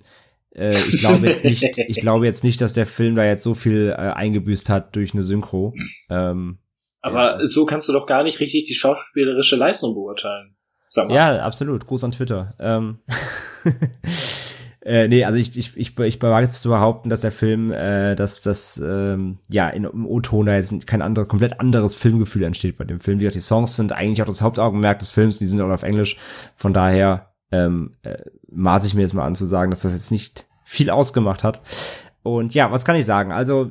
[SPEAKER 2] äh, ich glaube jetzt nicht, ich glaube jetzt nicht, dass der Film da jetzt so viel äh, eingebüßt hat durch eine Synchro. Ähm,
[SPEAKER 1] aber ja. so kannst du doch gar nicht richtig die schauspielerische Leistung beurteilen.
[SPEAKER 2] Ja, absolut. Gruß an Twitter. Ähm Äh, nee, also ich, ich, ich, ich wage jetzt zu behaupten, dass der Film, äh, dass das ähm, ja in, im O-Ton da jetzt kein anderes, komplett anderes Filmgefühl entsteht bei dem Film. Wie gesagt, die Songs sind eigentlich auch das Hauptaugenmerk des Films, die sind auch auf Englisch. Von daher ähm, äh, maße ich mir jetzt mal an zu sagen, dass das jetzt nicht viel ausgemacht hat. Und ja, was kann ich sagen? Also,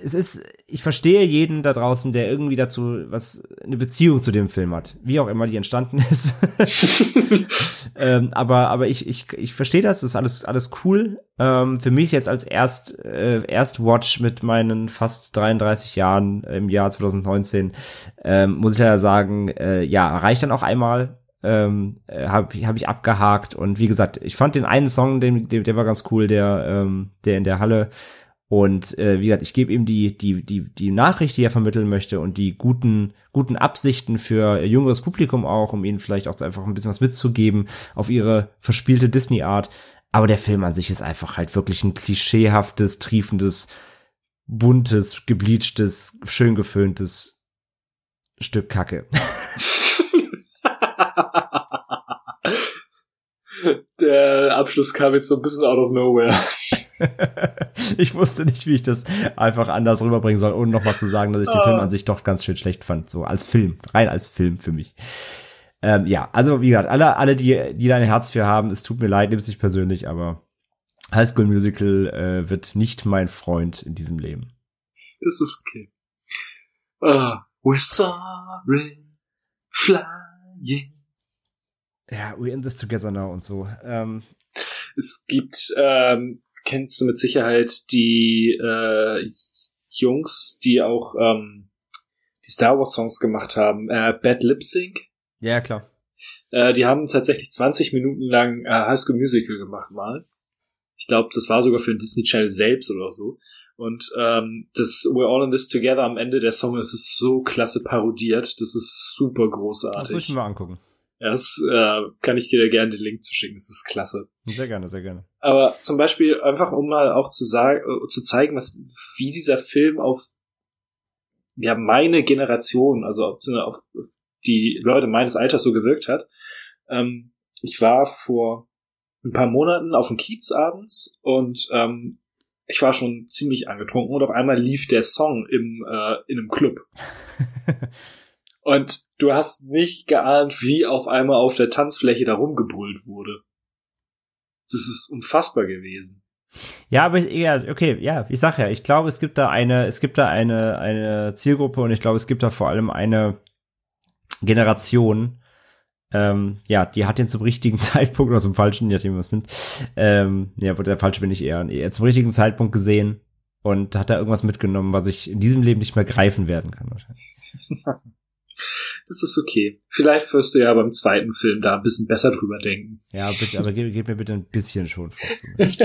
[SPEAKER 2] es ist, ich verstehe jeden da draußen, der irgendwie dazu was, eine Beziehung zu dem Film hat. Wie auch immer die entstanden ist. ähm, aber, aber ich, ich, ich verstehe das, das ist alles, alles cool. Ähm, für mich jetzt als Erst, äh, Erstwatch mit meinen fast 33 Jahren im Jahr 2019, ähm, muss ich ja sagen, äh, ja, reicht dann auch einmal ähm, äh, habe hab ich abgehakt und wie gesagt, ich fand den einen Song, den, den, der war ganz cool, der, ähm, der in der Halle und äh, wie gesagt, ich gebe ihm die, die, die, die Nachricht, die er vermitteln möchte und die guten, guten Absichten für jüngeres Publikum auch, um ihnen vielleicht auch einfach ein bisschen was mitzugeben auf ihre verspielte Disney-Art. Aber der Film an sich ist einfach halt wirklich ein klischeehaftes, triefendes, buntes, gebleachtes, schön geföhntes Stück Kacke.
[SPEAKER 1] Der Abschluss kam jetzt so ein bisschen out of nowhere.
[SPEAKER 2] ich wusste nicht, wie ich das einfach anders rüberbringen soll, ohne nochmal zu sagen, dass ich den Film an sich doch ganz schön schlecht fand. So als Film, rein als Film für mich. Ähm, ja, also wie gesagt, alle, alle, die, die da ein Herz für haben, es tut mir leid, nimm es nicht persönlich, aber High School Musical äh, wird nicht mein Freund in diesem Leben.
[SPEAKER 1] Das ist okay. Uh, we're soaring, flying.
[SPEAKER 2] Ja, we're in this together now und so. Ähm,
[SPEAKER 1] es gibt, ähm, kennst du mit Sicherheit die äh, Jungs, die auch ähm, die Star Wars Songs gemacht haben, äh, Bad Lip Sync.
[SPEAKER 2] Ja, klar.
[SPEAKER 1] Äh, die haben tatsächlich 20 Minuten lang äh, High School Musical gemacht mal. Ich glaube, das war sogar für den Disney Channel selbst oder so. Und ähm, das We're All in This Together am Ende der Song, das ist so klasse parodiert. Das ist super großartig. Das
[SPEAKER 2] muss ich mir mal angucken.
[SPEAKER 1] Ja, das äh, kann ich dir gerne den Link zu schicken. Das ist klasse.
[SPEAKER 2] Sehr gerne, sehr gerne.
[SPEAKER 1] Aber zum Beispiel einfach, um mal auch zu sagen, äh, zu zeigen, was, wie dieser Film auf ja meine Generation, also auf, auf die Leute meines Alters so gewirkt hat. Ähm, ich war vor ein paar Monaten auf dem Kiez abends und ähm, ich war schon ziemlich angetrunken und auf einmal lief der Song im, äh, in einem Club. und du hast nicht geahnt, wie auf einmal auf der Tanzfläche da rumgebrüllt wurde. Das ist unfassbar gewesen.
[SPEAKER 2] Ja, aber ich, ja, okay, ja, ich sag ja, ich glaube, es gibt da eine, es gibt da eine, eine Zielgruppe und ich glaube, es gibt da vor allem eine Generation, ähm, ja, die hat den zum richtigen Zeitpunkt oder zum falschen, je nachdem, was nimmt. Ähm, ja, der falsche bin ich eher, eher zum richtigen Zeitpunkt gesehen und hat da irgendwas mitgenommen, was ich in diesem Leben nicht mehr greifen werden kann wahrscheinlich.
[SPEAKER 1] Das ist okay. Vielleicht wirst du ja beim zweiten Film da ein bisschen besser drüber denken.
[SPEAKER 2] Ja, bitte, aber gib, gib mir bitte ein bisschen schon
[SPEAKER 1] ich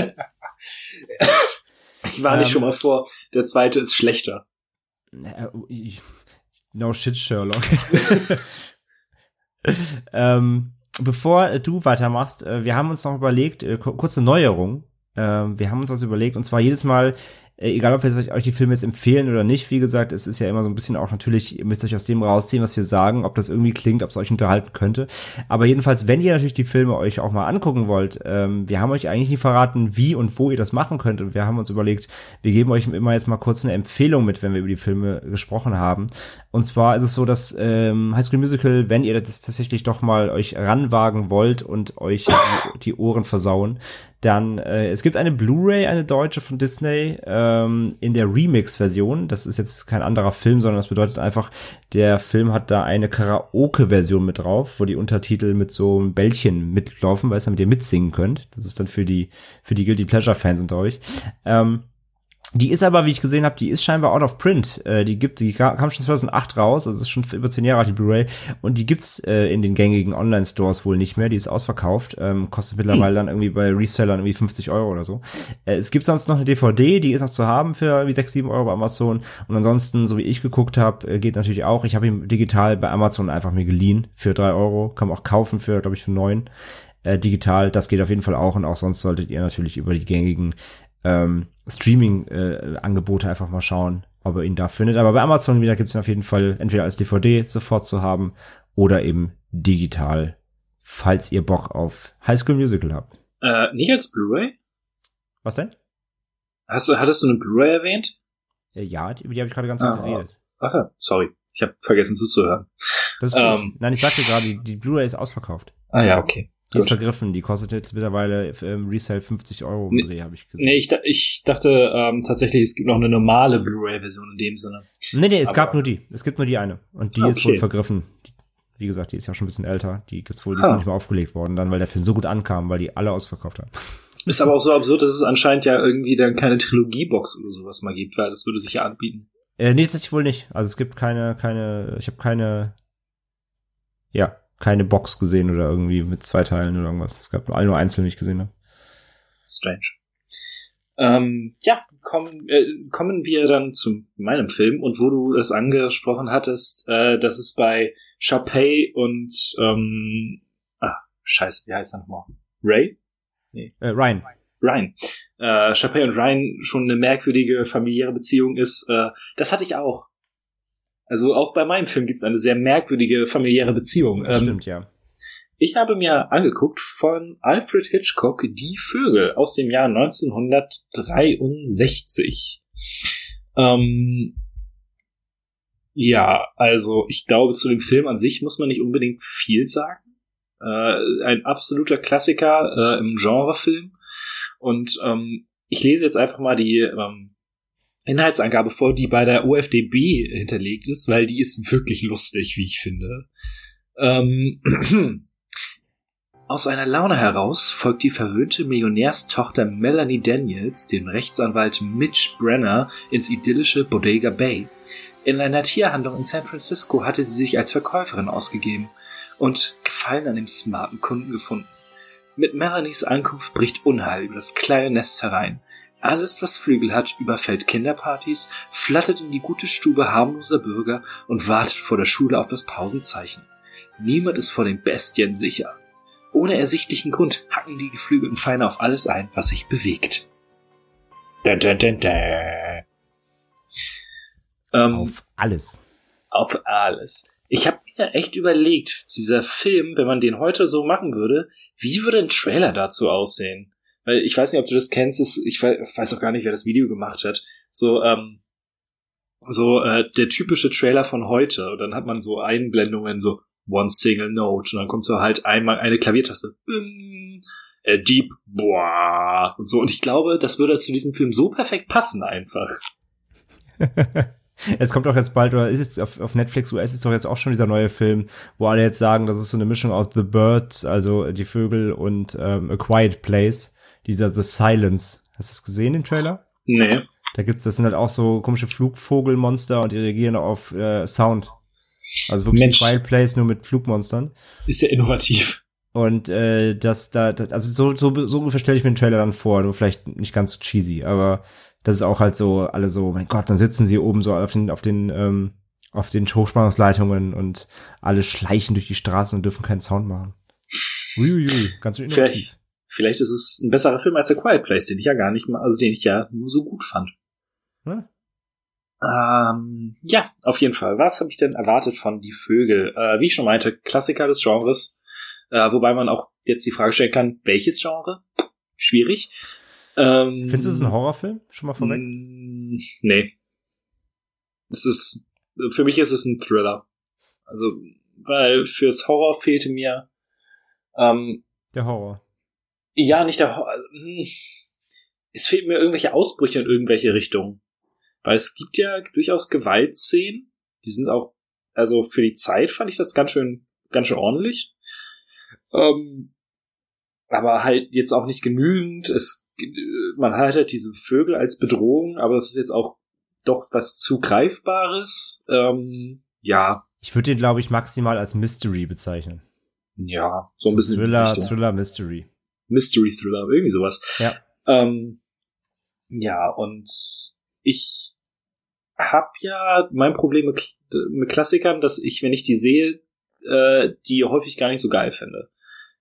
[SPEAKER 1] war nicht ähm, schon mal vor, der zweite ist schlechter.
[SPEAKER 2] No shit, Sherlock. ähm, bevor du weitermachst, äh, wir haben uns noch überlegt, äh, kurze Neuerung. Äh, wir haben uns was überlegt, und zwar jedes Mal, äh, egal ob wir euch die Filme jetzt empfehlen oder nicht, wie gesagt, es ist ja immer so ein bisschen auch natürlich, ihr müsst euch aus dem rausziehen, was wir sagen, ob das irgendwie klingt, ob es euch unterhalten könnte. Aber jedenfalls, wenn ihr natürlich die Filme euch auch mal angucken wollt, ähm, wir haben euch eigentlich nie verraten, wie und wo ihr das machen könnt. Und wir haben uns überlegt, wir geben euch immer jetzt mal kurz eine Empfehlung mit, wenn wir über die Filme gesprochen haben. Und zwar ist es so, dass ähm, High School Musical, wenn ihr das tatsächlich doch mal euch ranwagen wollt und euch die Ohren versauen, dann, äh, es gibt eine Blu-ray, eine deutsche von Disney, ähm, in der Remix-Version. Das ist jetzt kein anderer Film, sondern das bedeutet einfach, der Film hat da eine Karaoke-Version mit drauf, wo die Untertitel mit so einem Bällchen mitlaufen, weil es damit ihr mitsingen könnt. Das ist dann für die, für die Guilty Pleasure-Fans unter euch. Ähm, die ist aber, wie ich gesehen habe, die ist scheinbar out of print. Äh, die gibt, die kam schon 2008 raus, also ist schon über zehn Jahre alt die Blu-ray und die gibt's äh, in den gängigen Online-Stores wohl nicht mehr. Die ist ausverkauft, ähm, kostet mittlerweile hm. dann irgendwie bei Resellern irgendwie 50 Euro oder so. Äh, es gibt sonst noch eine DVD, die ist noch zu haben für irgendwie 6, 7 Euro bei Amazon. Und ansonsten, so wie ich geguckt habe, äh, geht natürlich auch. Ich habe ihn digital bei Amazon einfach mir geliehen für drei Euro, kann man auch kaufen für, glaube ich, für neun. Äh, digital, das geht auf jeden Fall auch und auch sonst solltet ihr natürlich über die gängigen ähm, Streaming-Angebote äh, einfach mal schauen, ob ihr ihn da findet. Aber bei Amazon wieder gibt es ihn auf jeden Fall entweder als DVD sofort zu haben oder eben digital, falls ihr Bock auf High School Musical habt.
[SPEAKER 1] Äh, nicht als Blu-ray?
[SPEAKER 2] Was denn?
[SPEAKER 1] Hast du, hattest du eine Blu-ray erwähnt?
[SPEAKER 2] Äh, ja, über die habe ich gerade ganz ah, geredet.
[SPEAKER 1] Aha, sorry. Ich habe vergessen zuzuhören.
[SPEAKER 2] Das ist gut. Ähm, Nein, ich sagte gerade, die, die Blu-ray ist ausverkauft.
[SPEAKER 1] Ah ja, okay.
[SPEAKER 2] Die ist vergriffen, die kostet jetzt mittlerweile im Resale 50 Euro im Dreh, habe ich
[SPEAKER 1] gesehen. Nee, ich, ich dachte ähm, tatsächlich, es gibt noch eine normale Blu-ray-Version in dem Sinne.
[SPEAKER 2] Nee, nee, es Aber gab nur die. Es gibt nur die eine. Und die okay. ist wohl vergriffen. Wie gesagt, die ist ja schon ein bisschen älter. Die gibt's wohl, die ist ah. nicht mehr aufgelegt worden, dann, weil der Film so gut ankam, weil die alle ausverkauft haben.
[SPEAKER 1] Ist aber auch so absurd, dass es anscheinend ja irgendwie dann keine Trilogiebox oder sowas mal gibt, weil das würde sich ja anbieten.
[SPEAKER 2] Äh, nee, tatsächlich wohl nicht. Also es gibt keine, keine, ich habe keine, ja, keine Box gesehen oder irgendwie mit zwei Teilen oder irgendwas. Es gab nur, nur einzeln, die ich gesehen habe.
[SPEAKER 1] Strange. Ähm, ja, kommen, äh, kommen wir dann zu meinem Film und wo du es angesprochen hattest, äh, dass es bei Sharpay und ähm, ah, scheiße, wie heißt er nochmal? Ray?
[SPEAKER 2] Nee. Äh, Ryan.
[SPEAKER 1] Ryan. Äh, Sharpay und Ryan schon eine merkwürdige familiäre Beziehung ist, äh, das hatte ich auch. Also auch bei meinem Film gibt es eine sehr merkwürdige familiäre Beziehung.
[SPEAKER 2] Das ähm, stimmt, ja.
[SPEAKER 1] Ich habe mir angeguckt von Alfred Hitchcock Die Vögel aus dem Jahr 1963. Ähm, ja, also ich glaube, zu dem Film an sich muss man nicht unbedingt viel sagen. Äh, ein absoluter Klassiker äh, im Genrefilm. Und ähm, ich lese jetzt einfach mal die ähm, Inhaltsangabe vor, die bei der OFDB hinterlegt ist, weil die ist wirklich lustig, wie ich finde. Ähm, Aus einer Laune heraus folgt die verwöhnte Millionärstochter Melanie Daniels dem Rechtsanwalt Mitch Brenner ins idyllische Bodega Bay. In einer Tierhandlung in San Francisco hatte sie sich als Verkäuferin ausgegeben und Gefallen an dem smarten Kunden gefunden. Mit Melanies Ankunft bricht Unheil über das kleine Nest herein. Alles, was Flügel hat, überfällt Kinderpartys, flattert in die gute Stube harmloser Bürger und wartet vor der Schule auf das Pausenzeichen. Niemand ist vor den Bestien sicher. Ohne ersichtlichen Grund hacken die geflügelten Feinde auf alles ein, was sich bewegt. Dun, dun, dun, dun.
[SPEAKER 2] Ähm, auf alles.
[SPEAKER 1] Auf alles. Ich habe mir echt überlegt, dieser Film, wenn man den heute so machen würde, wie würde ein Trailer dazu aussehen? Weil ich weiß nicht, ob du das kennst, ich weiß auch gar nicht, wer das Video gemacht hat. So, ähm, so äh, der typische Trailer von heute. Und dann hat man so Einblendungen, so One Single Note. Und dann kommt so halt einmal eine Klaviertaste. Bim, äh, Deep, boah, und so. Und ich glaube, das würde zu diesem Film so perfekt passen einfach.
[SPEAKER 2] es kommt doch jetzt bald, oder ist es auf, auf Netflix US ist doch jetzt auch schon dieser neue Film, wo alle jetzt sagen, das ist so eine Mischung aus The Bird, also die Vögel und ähm, A Quiet Place, dieser The Silence. Hast du das gesehen, den Trailer?
[SPEAKER 1] Nee.
[SPEAKER 2] Da gibt's, das sind halt auch so komische Flugvogelmonster und die reagieren auf äh, Sound. Also wirklich Mensch. Quiet Place nur mit Flugmonstern.
[SPEAKER 1] Ist ja innovativ.
[SPEAKER 2] Und äh, das da, das, also so, so, so ungefähr stelle ich mir den Trailer dann vor, nur vielleicht nicht ganz so cheesy, aber das ist auch halt so, alle so, mein Gott, dann sitzen sie oben so auf den, auf den, ähm, auf den Hochspannungsleitungen und alle schleichen durch die Straßen und dürfen keinen Sound machen. Uiuiui, ganz
[SPEAKER 1] innovativ. Vielleicht, vielleicht ist es ein besserer Film als der Quiet Place, den ich ja gar nicht mal, also den ich ja nur so gut fand. Hm? Ähm, ja, auf jeden Fall. Was habe ich denn erwartet von Die Vögel? Äh, wie ich schon meinte, Klassiker des Genres. Äh, wobei man auch jetzt die Frage stellen kann, welches Genre? Schwierig.
[SPEAKER 2] Ähm, Findest du es ein Horrorfilm? Schon mal vorweg?
[SPEAKER 1] Nee. Es ist, für mich ist es ein Thriller. Also, weil fürs Horror fehlte mir, ähm,
[SPEAKER 2] Der Horror.
[SPEAKER 1] Ja, nicht der Horror. Hm. Es fehlt mir irgendwelche Ausbrüche in irgendwelche Richtungen. Weil es gibt ja durchaus Gewaltszenen, die sind auch, also für die Zeit fand ich das ganz schön, ganz schön ordentlich. Ähm, aber halt jetzt auch nicht genügend. Es, man hat halt diese Vögel als Bedrohung, aber es ist jetzt auch doch was zu greifbares. Ähm, ja.
[SPEAKER 2] Ich würde den, glaube ich, maximal als Mystery bezeichnen.
[SPEAKER 1] Ja, so ein bisschen.
[SPEAKER 2] Thriller, Thriller, Mystery.
[SPEAKER 1] Mystery Thriller, irgendwie sowas.
[SPEAKER 2] Ja.
[SPEAKER 1] Ähm, ja, und ich habe ja mein Problem mit, mit, Klassikern, dass ich, wenn ich die sehe, äh, die häufig gar nicht so geil finde.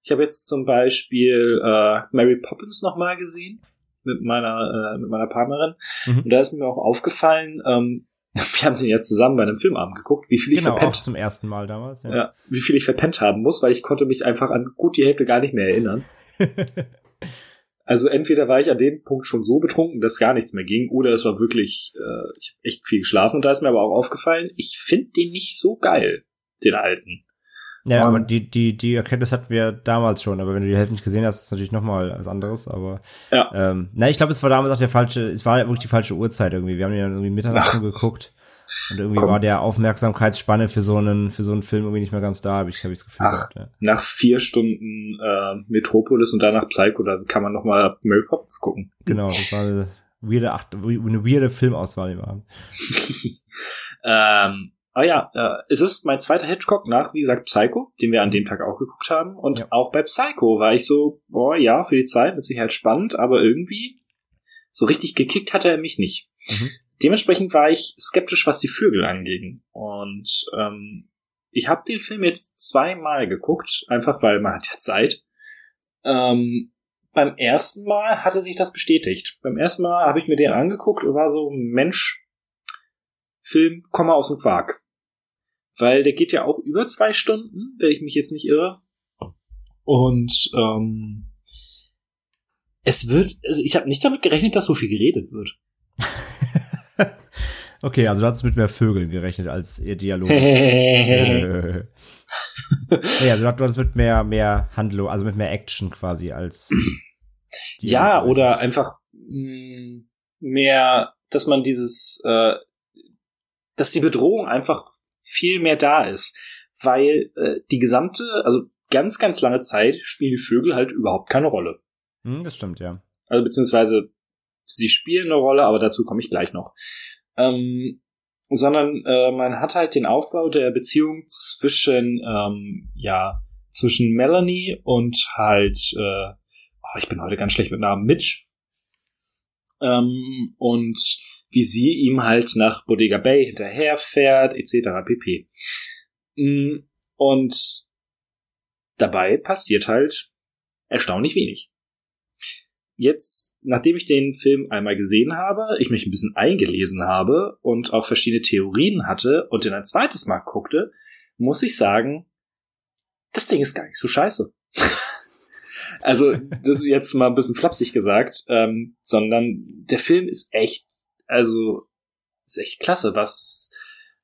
[SPEAKER 1] Ich habe jetzt zum Beispiel äh, Mary Poppins nochmal gesehen mit meiner äh, mit meiner Partnerin mhm. und da ist mir auch aufgefallen, ähm, wir haben den ja zusammen bei einem Filmabend geguckt, wie viel ich
[SPEAKER 2] genau,
[SPEAKER 1] verpennt.
[SPEAKER 2] Auch zum ersten Mal damals. Ja.
[SPEAKER 1] ja, wie viel ich verpennt haben muss, weil ich konnte mich einfach an gut die Hälfte gar nicht mehr erinnern. Also entweder war ich an dem Punkt schon so betrunken, dass gar nichts mehr ging, oder es war wirklich, äh, ich hab echt viel geschlafen. Und da ist mir aber auch aufgefallen, ich finde den nicht so geil, den alten.
[SPEAKER 2] Ja, um, aber die, die, die Erkenntnis hatten wir damals schon, aber wenn du die Hälfte nicht gesehen hast, ist es natürlich nochmal was anderes, aber
[SPEAKER 1] ja.
[SPEAKER 2] ähm, na, ich glaube, es war damals auch der falsche, es war wirklich die falsche Uhrzeit irgendwie. Wir haben ja irgendwie Mitternacht geguckt. Und irgendwie Komm. war der Aufmerksamkeitsspanne für so einen, für so einen Film irgendwie nicht mehr ganz da, habe ich, hab ich das Gefühl.
[SPEAKER 1] Ach, gehabt, ja. Nach vier Stunden äh, Metropolis und danach Psycho, da kann man noch mal Mary Poppins gucken.
[SPEAKER 2] Genau, das war eine weirde, eine weirde Filmauswahl, die wir haben.
[SPEAKER 1] ähm, aber ja, äh, es ist mein zweiter Hitchcock nach, wie gesagt, Psycho, den wir an dem Tag auch geguckt haben. Und ja. auch bei Psycho war ich so, boah, ja, für die Zeit mit Sicherheit spannend, aber irgendwie so richtig gekickt hat er mich nicht. Mhm. Dementsprechend war ich skeptisch, was die Vögel anging. Und ähm, ich habe den Film jetzt zweimal geguckt, einfach weil man hat ja Zeit. Ähm, beim ersten Mal hatte sich das bestätigt. Beim ersten Mal habe ich mir den angeguckt und war so, Mensch, Film, komm mal aus dem Quark. Weil der geht ja auch über zwei Stunden, wenn ich mich jetzt nicht irre. Und ähm, es wird, also ich habe nicht damit gerechnet, dass so viel geredet wird.
[SPEAKER 2] okay, also du hast mit mehr Vögeln gerechnet als ihr Dialog. äh. ja, also du hast mit mehr, mehr Handlung, also mit mehr Action quasi als.
[SPEAKER 1] ja, oder einfach mh, mm, mehr, dass man dieses, äh, dass die Bedrohung einfach viel mehr da ist. Weil äh, die gesamte, also ganz, ganz lange Zeit spielen die Vögel halt überhaupt keine Rolle.
[SPEAKER 2] Hm, das stimmt, ja.
[SPEAKER 1] Also beziehungsweise sie spielen eine Rolle, aber dazu komme ich gleich noch. Ähm, sondern äh, man hat halt den Aufbau der Beziehung zwischen, ähm, ja, zwischen Melanie und halt, äh, oh, ich bin heute ganz schlecht mit Namen, Mitch. Ähm, und wie sie ihm halt nach Bodega Bay hinterherfährt, etc. pp. Mm, und dabei passiert halt erstaunlich wenig jetzt, nachdem ich den Film einmal gesehen habe, ich mich ein bisschen eingelesen habe und auch verschiedene Theorien hatte und den ein zweites Mal guckte, muss ich sagen, das Ding ist gar nicht so scheiße. also, das ist jetzt mal ein bisschen flapsig gesagt, ähm, sondern der Film ist echt, also, ist echt klasse, was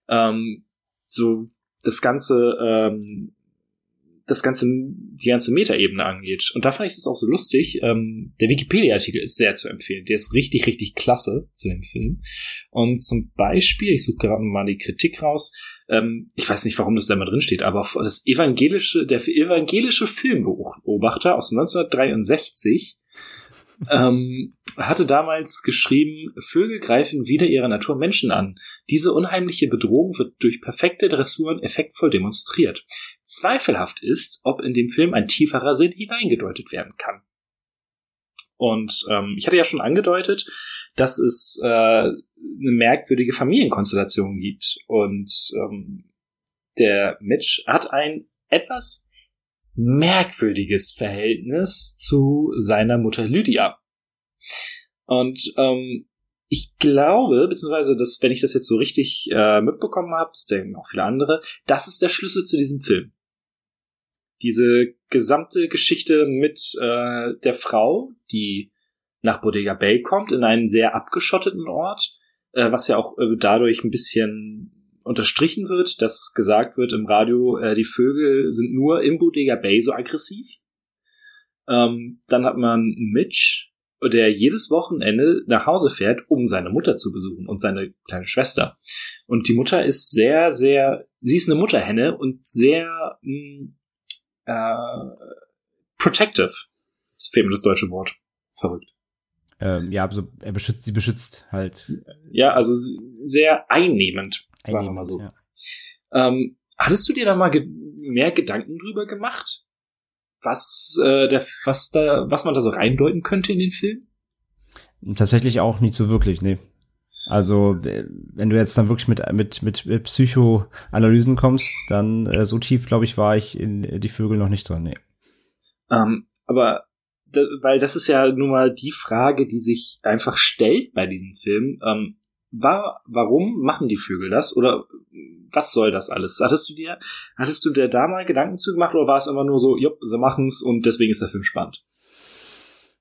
[SPEAKER 1] ähm, so das ganze ähm, das ganze, die ganze Metaebene angeht. Und da fand ich das auch so lustig. Ähm, der Wikipedia-Artikel ist sehr zu empfehlen. Der ist richtig, richtig klasse zu dem Film. Und zum Beispiel, ich suche gerade mal die Kritik raus. Ähm, ich weiß nicht, warum das da mal drin steht, aber das evangelische, der evangelische Filmbeobachter aus 1963 ähm, hatte damals geschrieben, Vögel greifen wieder ihrer Natur Menschen an. Diese unheimliche Bedrohung wird durch perfekte Dressuren effektvoll demonstriert. Zweifelhaft ist, ob in dem Film ein tieferer Sinn hineingedeutet werden kann. Und ähm, ich hatte ja schon angedeutet, dass es äh, eine merkwürdige Familienkonstellation gibt. Und ähm, der Mitch hat ein etwas merkwürdiges Verhältnis zu seiner Mutter Lydia. Und ähm, ich glaube, beziehungsweise, dass, wenn ich das jetzt so richtig äh, mitbekommen habe, das denken auch viele andere, das ist der Schlüssel zu diesem Film. Diese gesamte Geschichte mit äh, der Frau, die nach Bodega Bay kommt, in einen sehr abgeschotteten Ort, äh, was ja auch äh, dadurch ein bisschen unterstrichen wird, dass gesagt wird im Radio, äh, die Vögel sind nur im Bodega Bay so aggressiv. Ähm, dann hat man Mitch, der jedes Wochenende nach Hause fährt, um seine Mutter zu besuchen und seine kleine Schwester. Und die Mutter ist sehr, sehr, sie ist eine Mutterhenne und sehr mh, mm, äh, protective. Jetzt fehlt mir das deutsche Wort. Verrückt.
[SPEAKER 2] Ähm, ja, also er beschützt, sie beschützt halt.
[SPEAKER 1] Ja, also sehr einnehmend. Wir mal so. Ja. Ähm, hattest du dir da mal ge mehr Gedanken drüber gemacht? Was, äh, der, was, da, was man da so reindeuten könnte in den Film?
[SPEAKER 2] Tatsächlich auch nicht so wirklich, nee. Also, äh, wenn du jetzt dann wirklich mit, mit, mit, Psychoanalysen kommst, dann äh, so tief, glaube ich, war ich in die Vögel noch nicht dran, nee.
[SPEAKER 1] Ähm, aber weil das ist ja nun mal die Frage, die sich einfach stellt bei diesem Film. Ähm, war, warum machen die Vögel das? Oder was soll das alles? Hattest du dir, hattest du dir da mal Gedanken zu gemacht oder war es immer nur so, jupp, sie machen's und deswegen ist der Film spannend?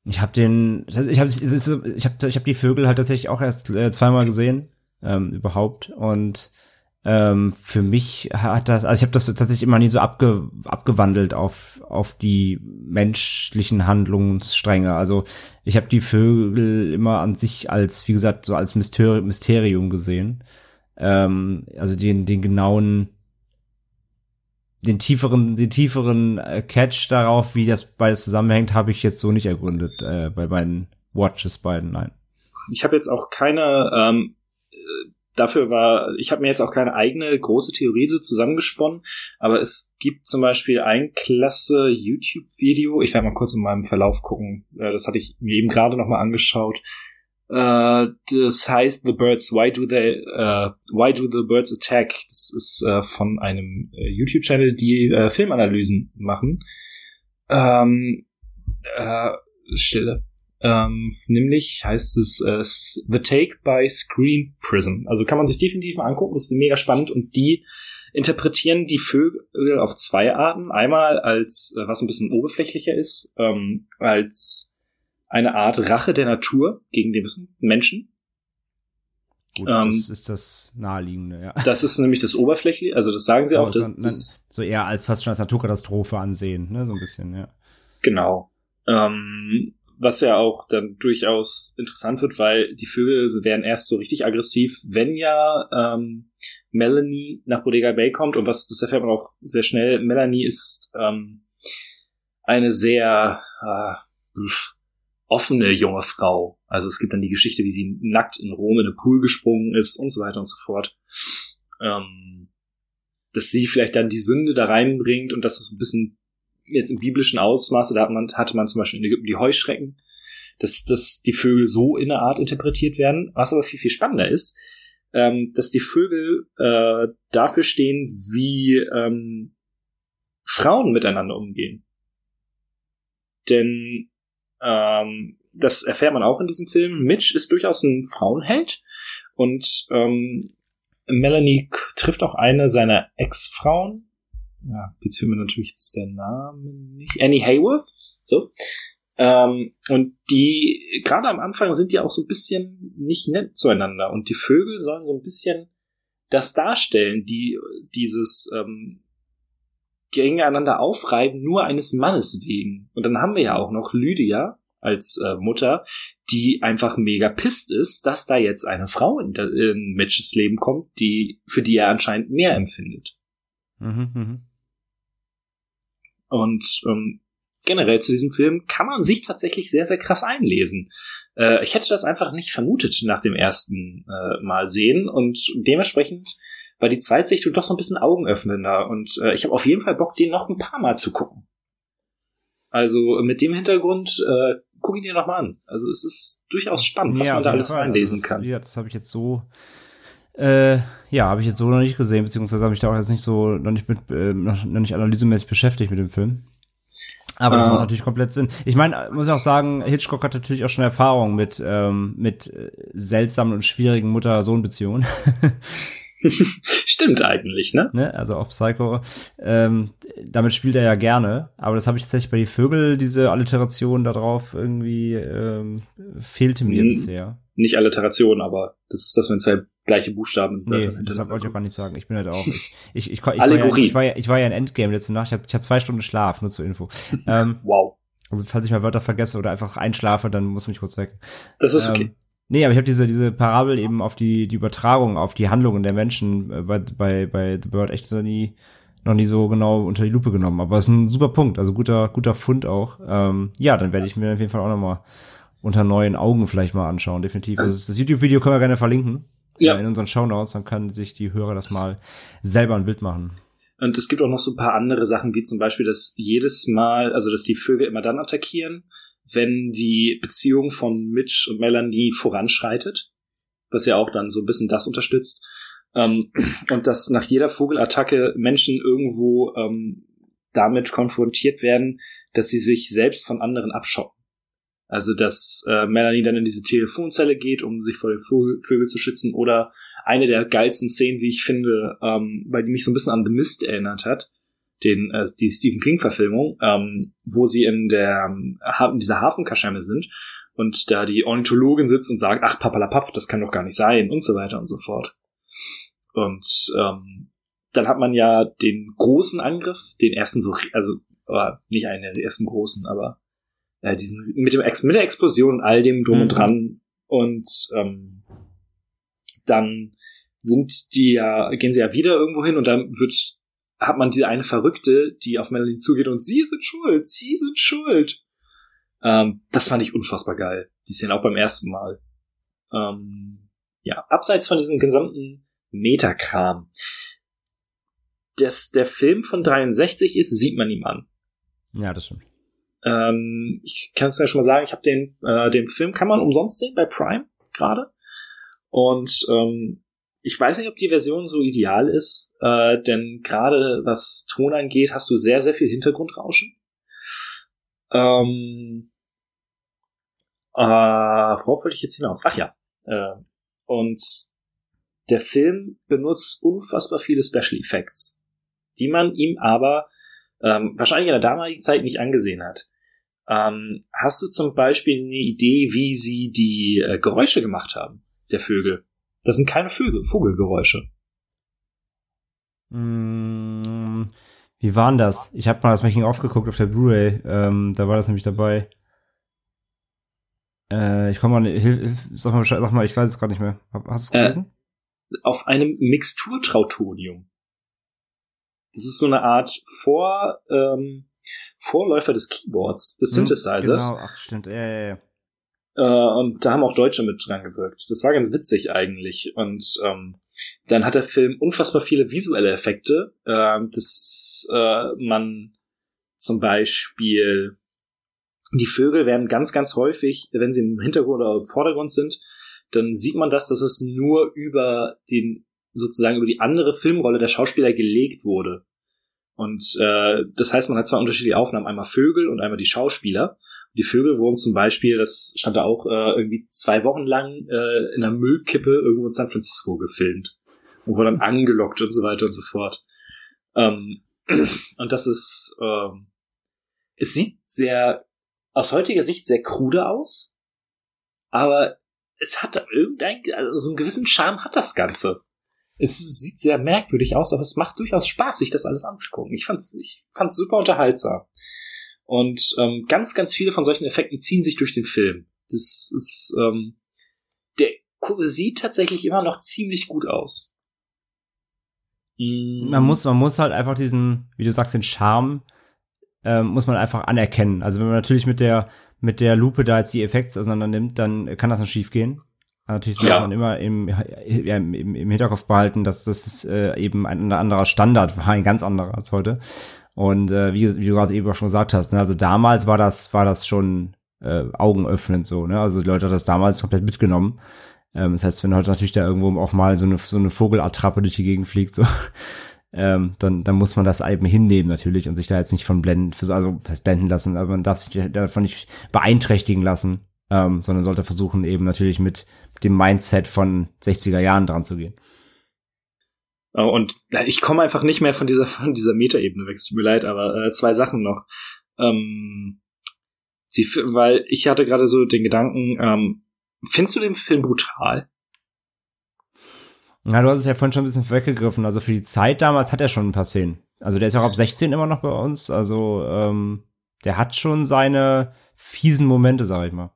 [SPEAKER 2] Ich habe den, ich habe ich habe ich hab die Vögel halt tatsächlich auch erst äh, zweimal gesehen, ähm, überhaupt. Und ähm, für mich hat das, also ich habe das tatsächlich immer nie so abge, abgewandelt auf, auf die menschlichen Handlungsstränge. Also ich habe die Vögel immer an sich als, wie gesagt, so als Mysteri Mysterium gesehen. Ähm, also den, den genauen, den tieferen, den tieferen äh, Catch darauf, wie das beides zusammenhängt, habe ich jetzt so nicht ergründet äh, bei beiden Watches beiden, nein.
[SPEAKER 1] Ich habe jetzt auch keine ähm, dafür war, ich habe mir jetzt auch keine eigene große Theorie so zusammengesponnen, aber es gibt zum Beispiel ein klasse YouTube-Video, ich werde mal kurz in meinem Verlauf gucken, äh, das hatte ich mir eben gerade nochmal angeschaut. Uh, das heißt The Birds, Why Do They, uh, Why Do the Birds Attack? Das ist uh, von einem YouTube-Channel, die Filmanalysen machen. Ähm, Stille. Ähm, nämlich heißt es äh, The Take by Screen Prism. Also kann man sich definitiv mal angucken, das ist mega spannend und die interpretieren die Vögel auf zwei Arten. Einmal als, äh, was ein bisschen oberflächlicher ist, ähm, als eine Art Rache der Natur gegen den Menschen.
[SPEAKER 2] Gut, ähm, das ist das Naheliegende, ja.
[SPEAKER 1] Das ist nämlich das Oberflächliche, also das sagen sie so, auch. Das,
[SPEAKER 2] so, das, so eher als fast schon als Naturkatastrophe ansehen, ne, so ein bisschen, ja.
[SPEAKER 1] Genau. Ähm, was ja auch dann durchaus interessant wird, weil die Vögel werden erst so richtig aggressiv, wenn ja ähm, Melanie nach Bodega Bay kommt und was das erfährt man auch sehr schnell. Melanie ist ähm, eine sehr äh, offene junge Frau. Also es gibt dann die Geschichte, wie sie nackt in Rom in den Pool gesprungen ist und so weiter und so fort. Ähm, dass sie vielleicht dann die Sünde da reinbringt und das ist ein bisschen jetzt im biblischen Ausmaße, da hat man, hatte man zum Beispiel in Ägypten die Heuschrecken, dass, dass die Vögel so in der Art interpretiert werden. Was aber viel, viel spannender ist, ähm, dass die Vögel äh, dafür stehen, wie ähm, Frauen miteinander umgehen. Denn ähm, das erfährt man auch in diesem Film. Mitch ist durchaus ein Frauenheld und ähm, Melanie trifft auch eine seiner Ex-Frauen. Ja, jetzt fehlt mir natürlich jetzt der Name nicht. Annie Hayworth. So. Ähm, und die, gerade am Anfang sind die auch so ein bisschen nicht nett zueinander. Und die Vögel sollen so ein bisschen das darstellen, die dieses ähm, gegeneinander aufreiben, nur eines Mannes wegen. Und dann haben wir ja auch noch Lydia als äh, Mutter, die einfach mega pisst ist, dass da jetzt eine Frau in, der, in Mitches Leben kommt, die für die er anscheinend mehr empfindet. Mhm, mh. Und ähm, generell zu diesem Film kann man sich tatsächlich sehr, sehr krass einlesen. Äh, ich hätte das einfach nicht vermutet nach dem ersten äh, Mal sehen und dementsprechend war die Zweitsichtung doch so ein bisschen augenöffnender und äh, ich habe auf jeden Fall Bock, den noch ein paar Mal zu gucken. Also mit dem Hintergrund äh, guck ihn dir noch mal an. Also es ist durchaus spannend, was ja, man da alles reinlesen also
[SPEAKER 2] kann. Ja, das habe ich jetzt so äh, ja, habe ich jetzt so noch nicht gesehen, beziehungsweise habe ich da auch jetzt nicht so noch nicht mit äh, noch, noch nicht analysemäßig beschäftigt mit dem Film. Aber das macht natürlich komplett Sinn. Ich meine, muss ich auch sagen, Hitchcock hat natürlich auch schon Erfahrung mit, ähm, mit äh, seltsamen und schwierigen Mutter-Sohn-Beziehungen.
[SPEAKER 1] Stimmt eigentlich, ne?
[SPEAKER 2] ne? Also auch Psycho. Ähm, damit spielt er ja gerne. Aber das habe ich tatsächlich bei die Vögel, diese Alliteration da drauf irgendwie ähm, fehlte mir hm, bisher.
[SPEAKER 1] Nicht Alliteration, aber das ist das, wenn zwei gleiche Buchstaben.
[SPEAKER 2] Nee, das wollte ich auch gar nicht sagen. Ich bin halt auch. Ich, ich, ich, ich, Allegorie. Ich war, ja, ich war ja in Endgame letzte Nacht. Ich hatte ich hab zwei Stunden Schlaf, nur zur Info. Ähm,
[SPEAKER 1] wow.
[SPEAKER 2] Also falls ich mal Wörter vergesse oder einfach einschlafe, dann muss mich kurz weg.
[SPEAKER 1] Das ist okay. Ähm,
[SPEAKER 2] Nee, aber ich habe diese, diese Parabel eben auf die, die Übertragung, auf die Handlungen der Menschen äh, bei, bei, bei The Bird echt noch nie, noch nie so genau unter die Lupe genommen. Aber es ist ein super Punkt, also guter, guter Fund auch. Ähm, ja, dann werde ich mir auf jeden Fall auch nochmal unter neuen Augen vielleicht mal anschauen, definitiv. Also, das YouTube-Video können wir gerne verlinken. Ja. Äh, in unseren Shownotes, dann können sich die Hörer das mal selber ein Bild machen.
[SPEAKER 1] Und es gibt auch noch so ein paar andere Sachen, wie zum Beispiel, dass jedes Mal, also dass die Vögel immer dann attackieren, wenn die Beziehung von Mitch und Melanie voranschreitet, was ja auch dann so ein bisschen das unterstützt. Ähm, und dass nach jeder Vogelattacke Menschen irgendwo ähm, damit konfrontiert werden, dass sie sich selbst von anderen abschotten. Also dass äh, Melanie dann in diese Telefonzelle geht, um sich vor den Vogel, Vögel zu schützen, oder eine der geilsten Szenen, wie ich finde, ähm, weil die mich so ein bisschen an The Mist erinnert hat, den äh, die Stephen King Verfilmung, ähm, wo sie in der in dieser Hafenkaschemme sind und da die Ornithologin sitzt und sagt, ach papalapap, das kann doch gar nicht sein und so weiter und so fort. Und ähm, dann hat man ja den großen Angriff, den ersten so, also aber nicht einen der ersten großen, aber äh, diesen mit dem Ex mit der Explosion und all dem drum mhm. und dran und ähm, dann sind die ja gehen sie ja wieder irgendwo hin und dann wird hat man die eine Verrückte, die auf Melanie zugeht und sie sind schuld, sie sind schuld. Ähm, das fand ich unfassbar geil. Die Szene auch beim ersten Mal. Ähm, ja, abseits von diesem gesamten Metakram. Dass der Film von 63 ist, sieht man ihm an.
[SPEAKER 2] Ja, das stimmt.
[SPEAKER 1] Ähm, ich kann es ja schon mal sagen, ich habe den, äh, den Film kann man umsonst sehen bei Prime gerade. Und ähm, ich weiß nicht, ob die Version so ideal ist, äh, denn gerade was Ton angeht, hast du sehr, sehr viel Hintergrundrauschen. Ähm, Äh, worauf wollte ich jetzt hinaus? Ach ja. Äh, und der Film benutzt unfassbar viele Special Effects, die man ihm aber ähm, wahrscheinlich in der damaligen Zeit nicht angesehen hat. Ähm, hast du zum Beispiel eine Idee, wie sie die äh, Geräusche gemacht haben, der Vögel? Das sind keine Vögel, Vogelgeräusche.
[SPEAKER 2] Mm, wie waren das? Ich habe mal das Making of geguckt auf der Blu-ray. Ähm, da war das nämlich dabei. Äh, ich komme mal, sag mal, sag mal, ich weiß es gerade nicht mehr. Hast du es äh, gelesen?
[SPEAKER 1] Äh, auf einem Mixturtrautonium. Das ist so eine Art Vor, ähm, Vorläufer des Keyboards, des hm, Synthesizers.
[SPEAKER 2] Genau, ach stimmt, ja, ja, ja.
[SPEAKER 1] Äh, und da haben auch Deutsche mit dran gewirkt. Das war ganz witzig eigentlich. Und ähm, dann hat der Film unfassbar viele visuelle Effekte, äh, dass äh, man zum Beispiel die Vögel werden ganz, ganz häufig, wenn sie im Hintergrund oder im Vordergrund sind, dann sieht man das, dass es nur über den sozusagen über die andere Filmrolle der Schauspieler gelegt wurde. Und äh, das heißt, man hat zwei unterschiedliche Aufnahmen, einmal Vögel und einmal die Schauspieler. Die Vögel wurden zum Beispiel, das stand da auch äh, irgendwie zwei Wochen lang äh, in einer Müllkippe irgendwo in San Francisco gefilmt und wurden dann angelockt und so weiter und so fort. Ähm, und das ist, ähm, es sieht sehr aus heutiger Sicht sehr krude aus, aber es hat irgendein, also so einen gewissen Charme hat das Ganze. Es sieht sehr merkwürdig aus, aber es macht durchaus Spaß, sich das alles anzugucken. Ich fand's, ich fand's super unterhaltsam. Und ähm, ganz, ganz viele von solchen Effekten ziehen sich durch den Film. Das ist, ähm, der sieht tatsächlich immer noch ziemlich gut aus.
[SPEAKER 2] Man muss, man muss halt einfach diesen, wie du sagst, den Charme ähm, muss man einfach anerkennen. Also wenn man natürlich mit der mit der Lupe da jetzt die Effekte auseinander nimmt, dann kann das noch schief gehen. Natürlich sollte ja. man immer im, ja, im, im Hinterkopf behalten, dass das äh, eben ein anderer Standard war, ein ganz anderer als heute. Und äh, wie, wie du gerade eben auch schon gesagt hast, ne, also damals war das, war das schon äh, augenöffnend so, ne? Also die Leute haben das damals komplett mitgenommen. Ähm, das heißt, wenn heute natürlich da irgendwo auch mal so eine, so eine Vogelattrappe durch die Gegend fliegt, so, ähm, dann, dann muss man das eben hinnehmen natürlich und sich da jetzt nicht von blenden, also das blenden lassen, aber man darf sich davon nicht beeinträchtigen lassen, ähm, sondern sollte versuchen eben natürlich mit dem Mindset von 60er Jahren dran zu gehen.
[SPEAKER 1] Und ich komme einfach nicht mehr von dieser, von dieser Metaebene weg, es tut mir leid, aber äh, zwei Sachen noch. Ähm, sie, weil ich hatte gerade so den Gedanken, ähm, findest du den Film brutal?
[SPEAKER 2] Na, du hast es ja vorhin schon ein bisschen weggegriffen. Also für die Zeit damals hat er schon ein paar Szenen. Also der ist ja auch ab 16 immer noch bei uns. Also ähm, der hat schon seine fiesen Momente, sag ich mal.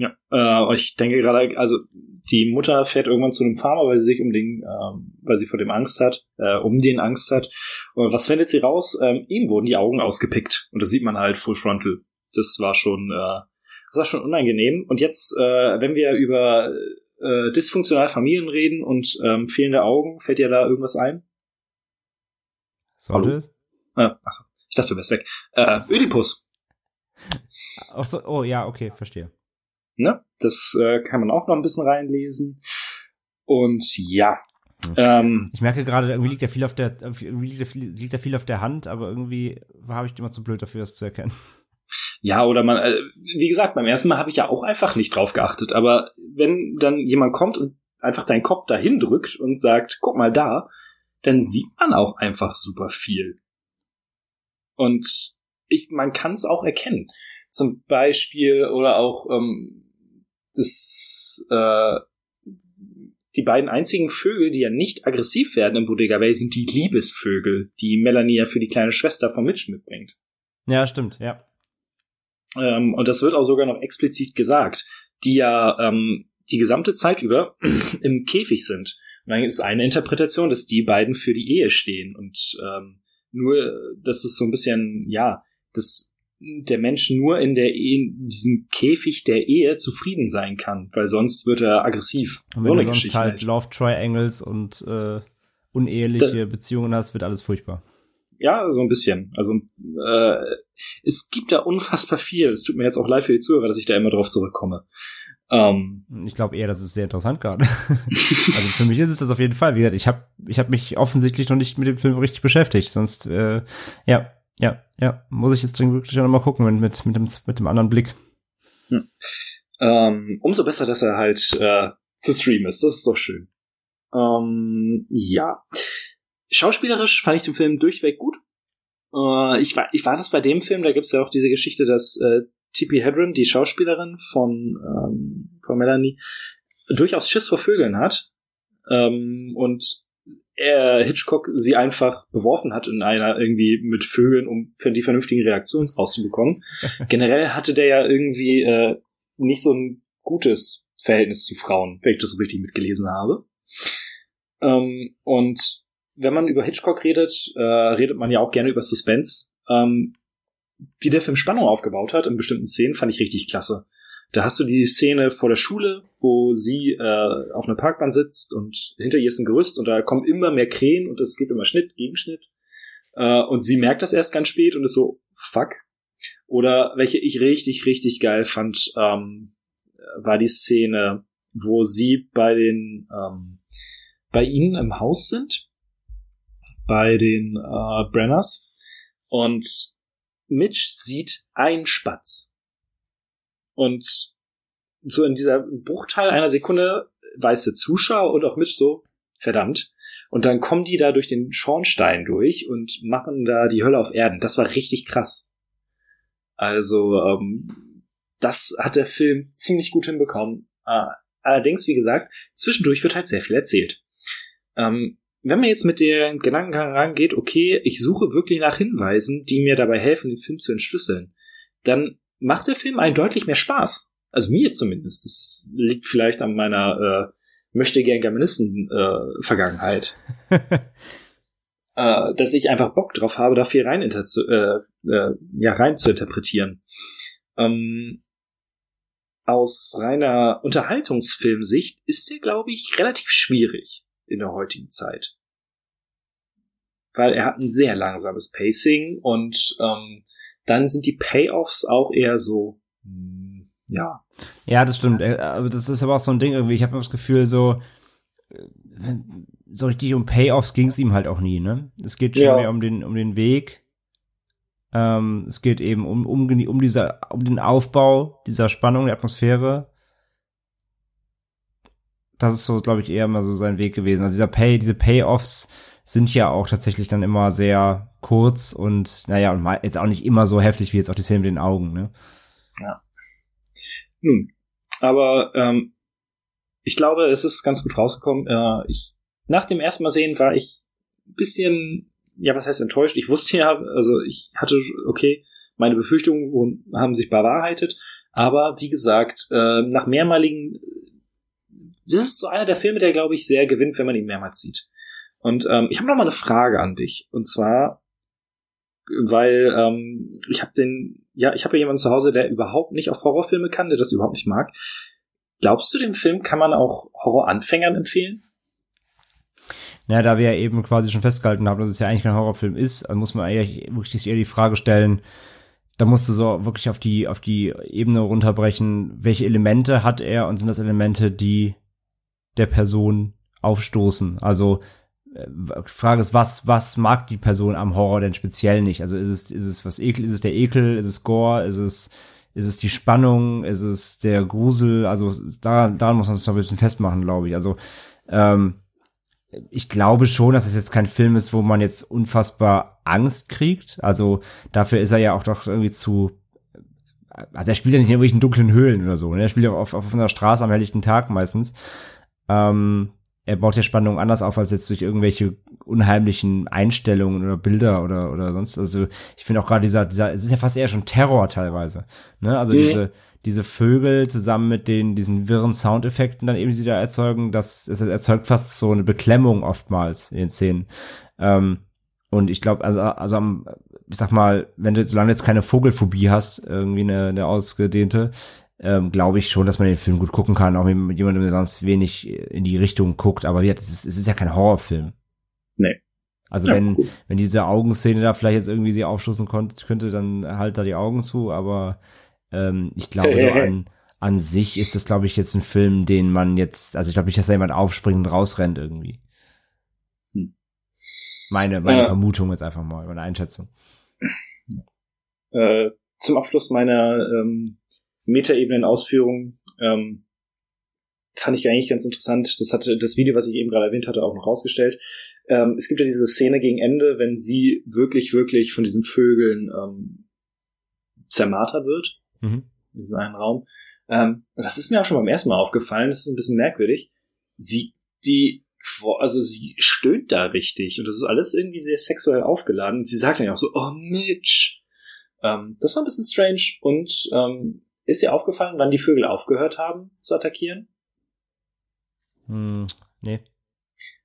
[SPEAKER 1] Ja, äh, ich denke gerade, also die Mutter fährt irgendwann zu einem Farmer, weil sie sich um den, ähm, weil sie vor dem Angst hat, äh, um den Angst hat. Und was findet sie raus? Ähm, ihm wurden die Augen ausgepickt und das sieht man halt full frontal. Das war schon, äh, das war schon unangenehm. Und jetzt, äh, wenn wir über äh, dysfunktionale Familien reden und ähm, fehlende Augen. Fällt dir da irgendwas ein?
[SPEAKER 2] Sollte es?
[SPEAKER 1] Äh, achso, ich dachte, du wärst weg. Äh, Ödipus.
[SPEAKER 2] Ach so, oh ja, okay, verstehe.
[SPEAKER 1] Ne? Das äh, kann man auch noch ein bisschen reinlesen. Und ja.
[SPEAKER 2] Okay. Ähm, ich merke gerade, irgendwie liegt ja viel auf der, liegt, liegt ja viel auf der Hand, aber irgendwie habe ich immer zu blöd dafür, das zu erkennen.
[SPEAKER 1] Ja, oder man, äh, wie gesagt, beim ersten Mal habe ich ja auch einfach nicht drauf geachtet. Aber wenn dann jemand kommt und einfach deinen Kopf dahin drückt und sagt, guck mal da, dann sieht man auch einfach super viel. Und ich, man kann es auch erkennen. Zum Beispiel oder auch ähm, das, äh, die beiden einzigen Vögel, die ja nicht aggressiv werden im Bodega Bay, sind die Liebesvögel, die Melanie ja für die kleine Schwester von Mitch mitbringt.
[SPEAKER 2] Ja, stimmt, ja
[SPEAKER 1] ähm, und das wird auch sogar noch explizit gesagt, die ja ähm, die gesamte Zeit über im Käfig sind. Und dann ist eine Interpretation, dass die beiden für die Ehe stehen und ähm, nur, dass es so ein bisschen, ja, dass der Mensch nur in der Ehe, in diesem Käfig der Ehe zufrieden sein kann, weil sonst wird er aggressiv.
[SPEAKER 2] Und wenn so eine du sonst Geschichte halt Love Triangles und äh, uneheliche da, Beziehungen hast, wird alles furchtbar.
[SPEAKER 1] Ja, so ein bisschen. Also äh, es gibt da unfassbar viel. Es tut mir jetzt auch leid für die Zuhörer, dass ich da immer drauf zurückkomme.
[SPEAKER 2] Ähm, ich glaube eher, das ist sehr interessant gerade. also für mich ist es das auf jeden Fall. Wie gesagt, ich habe ich hab mich offensichtlich noch nicht mit dem Film richtig beschäftigt. Sonst, äh, ja, ja, ja, muss ich jetzt dringend wirklich noch mal gucken mit, mit, dem, mit dem anderen Blick.
[SPEAKER 1] Hm. Ähm, umso besser, dass er halt äh, zu streamen ist. Das ist doch schön. Ähm, ja. Schauspielerisch fand ich den Film durchweg gut. Äh, ich, war, ich war das bei dem Film, da gibt's ja auch diese Geschichte, dass äh, T.P. Hedren, die Schauspielerin von, ähm, von Melanie, durchaus Schiss vor Vögeln hat. Ähm, und er Hitchcock sie einfach beworfen hat in einer irgendwie mit Vögeln, um für die vernünftigen Reaktionen rauszubekommen. Generell hatte der ja irgendwie äh, nicht so ein gutes Verhältnis zu Frauen, wenn ich das so richtig mitgelesen habe. Ähm, und wenn man über Hitchcock redet, äh, redet man ja auch gerne über Suspense. Ähm, wie der Film Spannung aufgebaut hat in bestimmten Szenen, fand ich richtig klasse. Da hast du die Szene vor der Schule, wo sie äh, auf einer Parkbahn sitzt und hinter ihr ist ein Gerüst und da kommen immer mehr Krähen und es gibt immer Schnitt, Gegenschnitt. Äh, und sie merkt das erst ganz spät und ist so, fuck. Oder welche ich richtig, richtig geil fand, ähm, war die Szene, wo sie bei den ähm, bei ihnen im Haus sind, bei den äh, Brenners und Mitch sieht einen Spatz. Und so in dieser Bruchteil einer Sekunde weiß der Zuschauer und auch Mitch so, verdammt. Und dann kommen die da durch den Schornstein durch und machen da die Hölle auf Erden. Das war richtig krass. Also, ähm, das hat der Film ziemlich gut hinbekommen. Äh, allerdings, wie gesagt, zwischendurch wird halt sehr viel erzählt. Ähm, wenn man jetzt mit dem Gedankengang rangeht, okay, ich suche wirklich nach Hinweisen, die mir dabei helfen, den Film zu entschlüsseln, dann macht der Film einen deutlich mehr Spaß. Also mir zumindest. Das liegt vielleicht an meiner äh, möchte gern Germanisten äh, Vergangenheit. äh, dass ich einfach Bock drauf habe, da viel rein, äh, äh, ja, rein zu interpretieren. Ähm, aus reiner Unterhaltungsfilmsicht ist der, glaube ich, relativ schwierig in der heutigen Zeit. Weil er hat ein sehr langsames Pacing und ähm, dann sind die Payoffs auch eher so, hm, ja.
[SPEAKER 2] Ja, das stimmt. Äh, aber das ist aber auch so ein Ding irgendwie. Ich habe das Gefühl, so, äh, so richtig um Payoffs ging es ihm halt auch nie, ne? Es geht schon ja. mehr um den, um den Weg. Ähm, es geht eben um, um, um, dieser, um den Aufbau dieser Spannung, der Atmosphäre das ist so, glaube ich, eher immer so sein Weg gewesen. Also dieser Pay, diese Payoffs sind ja auch tatsächlich dann immer sehr kurz und naja, und jetzt auch nicht immer so heftig wie jetzt auch die Szene mit den Augen, ne?
[SPEAKER 1] Ja. Nun, aber ähm, ich glaube, es ist ganz gut rausgekommen. Äh, ich, nach dem ersten Mal sehen war ich ein bisschen, ja, was heißt enttäuscht? Ich wusste ja, also ich hatte, okay, meine Befürchtungen haben sich bewahrheitet, aber wie gesagt, äh, nach mehrmaligen das ist so einer der Filme, der, glaube ich, sehr gewinnt, wenn man ihn mehrmals sieht. Und ähm, ich habe noch mal eine Frage an dich. Und zwar, weil ähm, ich habe den, ja, ich habe ja jemanden zu Hause, der überhaupt nicht auf Horrorfilme kann, der das überhaupt nicht mag. Glaubst du, den Film kann man auch Horroranfängern empfehlen?
[SPEAKER 2] Na, da wir ja eben quasi schon festgehalten haben, dass es ja eigentlich kein Horrorfilm ist, dann muss man eigentlich wirklich eher die Frage stellen, da musst du so wirklich auf die, auf die Ebene runterbrechen, welche Elemente hat er und sind das Elemente, die der Person aufstoßen. Also Frage ist, was, was mag die Person am Horror denn speziell nicht? Also ist es, ist es was Ekel, ist es der Ekel, ist es Gore, ist es, ist es die Spannung, ist es der Grusel? Also da, daran muss man sich noch ein bisschen festmachen, glaube ich. Also ähm, ich glaube schon, dass es jetzt kein Film ist, wo man jetzt unfassbar Angst kriegt. Also dafür ist er ja auch doch irgendwie zu also er spielt ja nicht in irgendwelchen dunklen Höhlen oder so. Ne? Er spielt ja auf, auf einer Straße am helllichten Tag meistens. Ähm, er baut ja Spannung anders auf als jetzt durch irgendwelche unheimlichen Einstellungen oder Bilder oder oder sonst. Also ich finde auch gerade dieser dieser es ist ja fast eher schon Terror teilweise. Ne? Also ja. diese diese Vögel zusammen mit den diesen wirren Soundeffekten dann eben, die sie da erzeugen, das, das erzeugt fast so eine Beklemmung oftmals in den Szenen. Ähm, und ich glaube, also, also ich sag mal, wenn du solange du jetzt keine Vogelphobie hast, irgendwie eine, eine ausgedehnte, ähm, glaube ich schon, dass man den Film gut gucken kann, auch mit jemandem, der sonst wenig in die Richtung guckt. Aber jetzt, es ist, es ist ja kein Horrorfilm.
[SPEAKER 1] Nee.
[SPEAKER 2] Also ja, wenn, gut. wenn diese Augenszene da vielleicht jetzt irgendwie sie aufstoßen konnte, könnte, dann halt da die Augen zu, aber ähm, ich glaube, so an, an sich ist das, glaube ich, jetzt ein Film, den man jetzt, also ich glaube nicht, dass da jemand aufspringt und rausrennt irgendwie. Hm. Meine, meine ja. Vermutung ist einfach mal, meine Einschätzung.
[SPEAKER 1] Äh, zum Abschluss meiner ähm, Metaebenen-Ausführungen Ähm, fand ich eigentlich ganz interessant. Das hatte das Video, was ich eben gerade erwähnt hatte, auch noch rausgestellt. Ähm, es gibt ja diese Szene gegen Ende, wenn sie wirklich, wirklich von diesen Vögeln ähm, zermartert wird. Mhm. In so einem Raum. Ähm, das ist mir auch schon beim ersten Mal aufgefallen. Das ist ein bisschen merkwürdig. Sie, die, also sie stöhnt da richtig und das ist alles irgendwie sehr sexuell aufgeladen. Und sie sagt dann ja auch so, oh Mitch. Ähm, das war ein bisschen strange und ähm, ist dir aufgefallen, wann die Vögel aufgehört haben zu attackieren?
[SPEAKER 2] Hm, nee.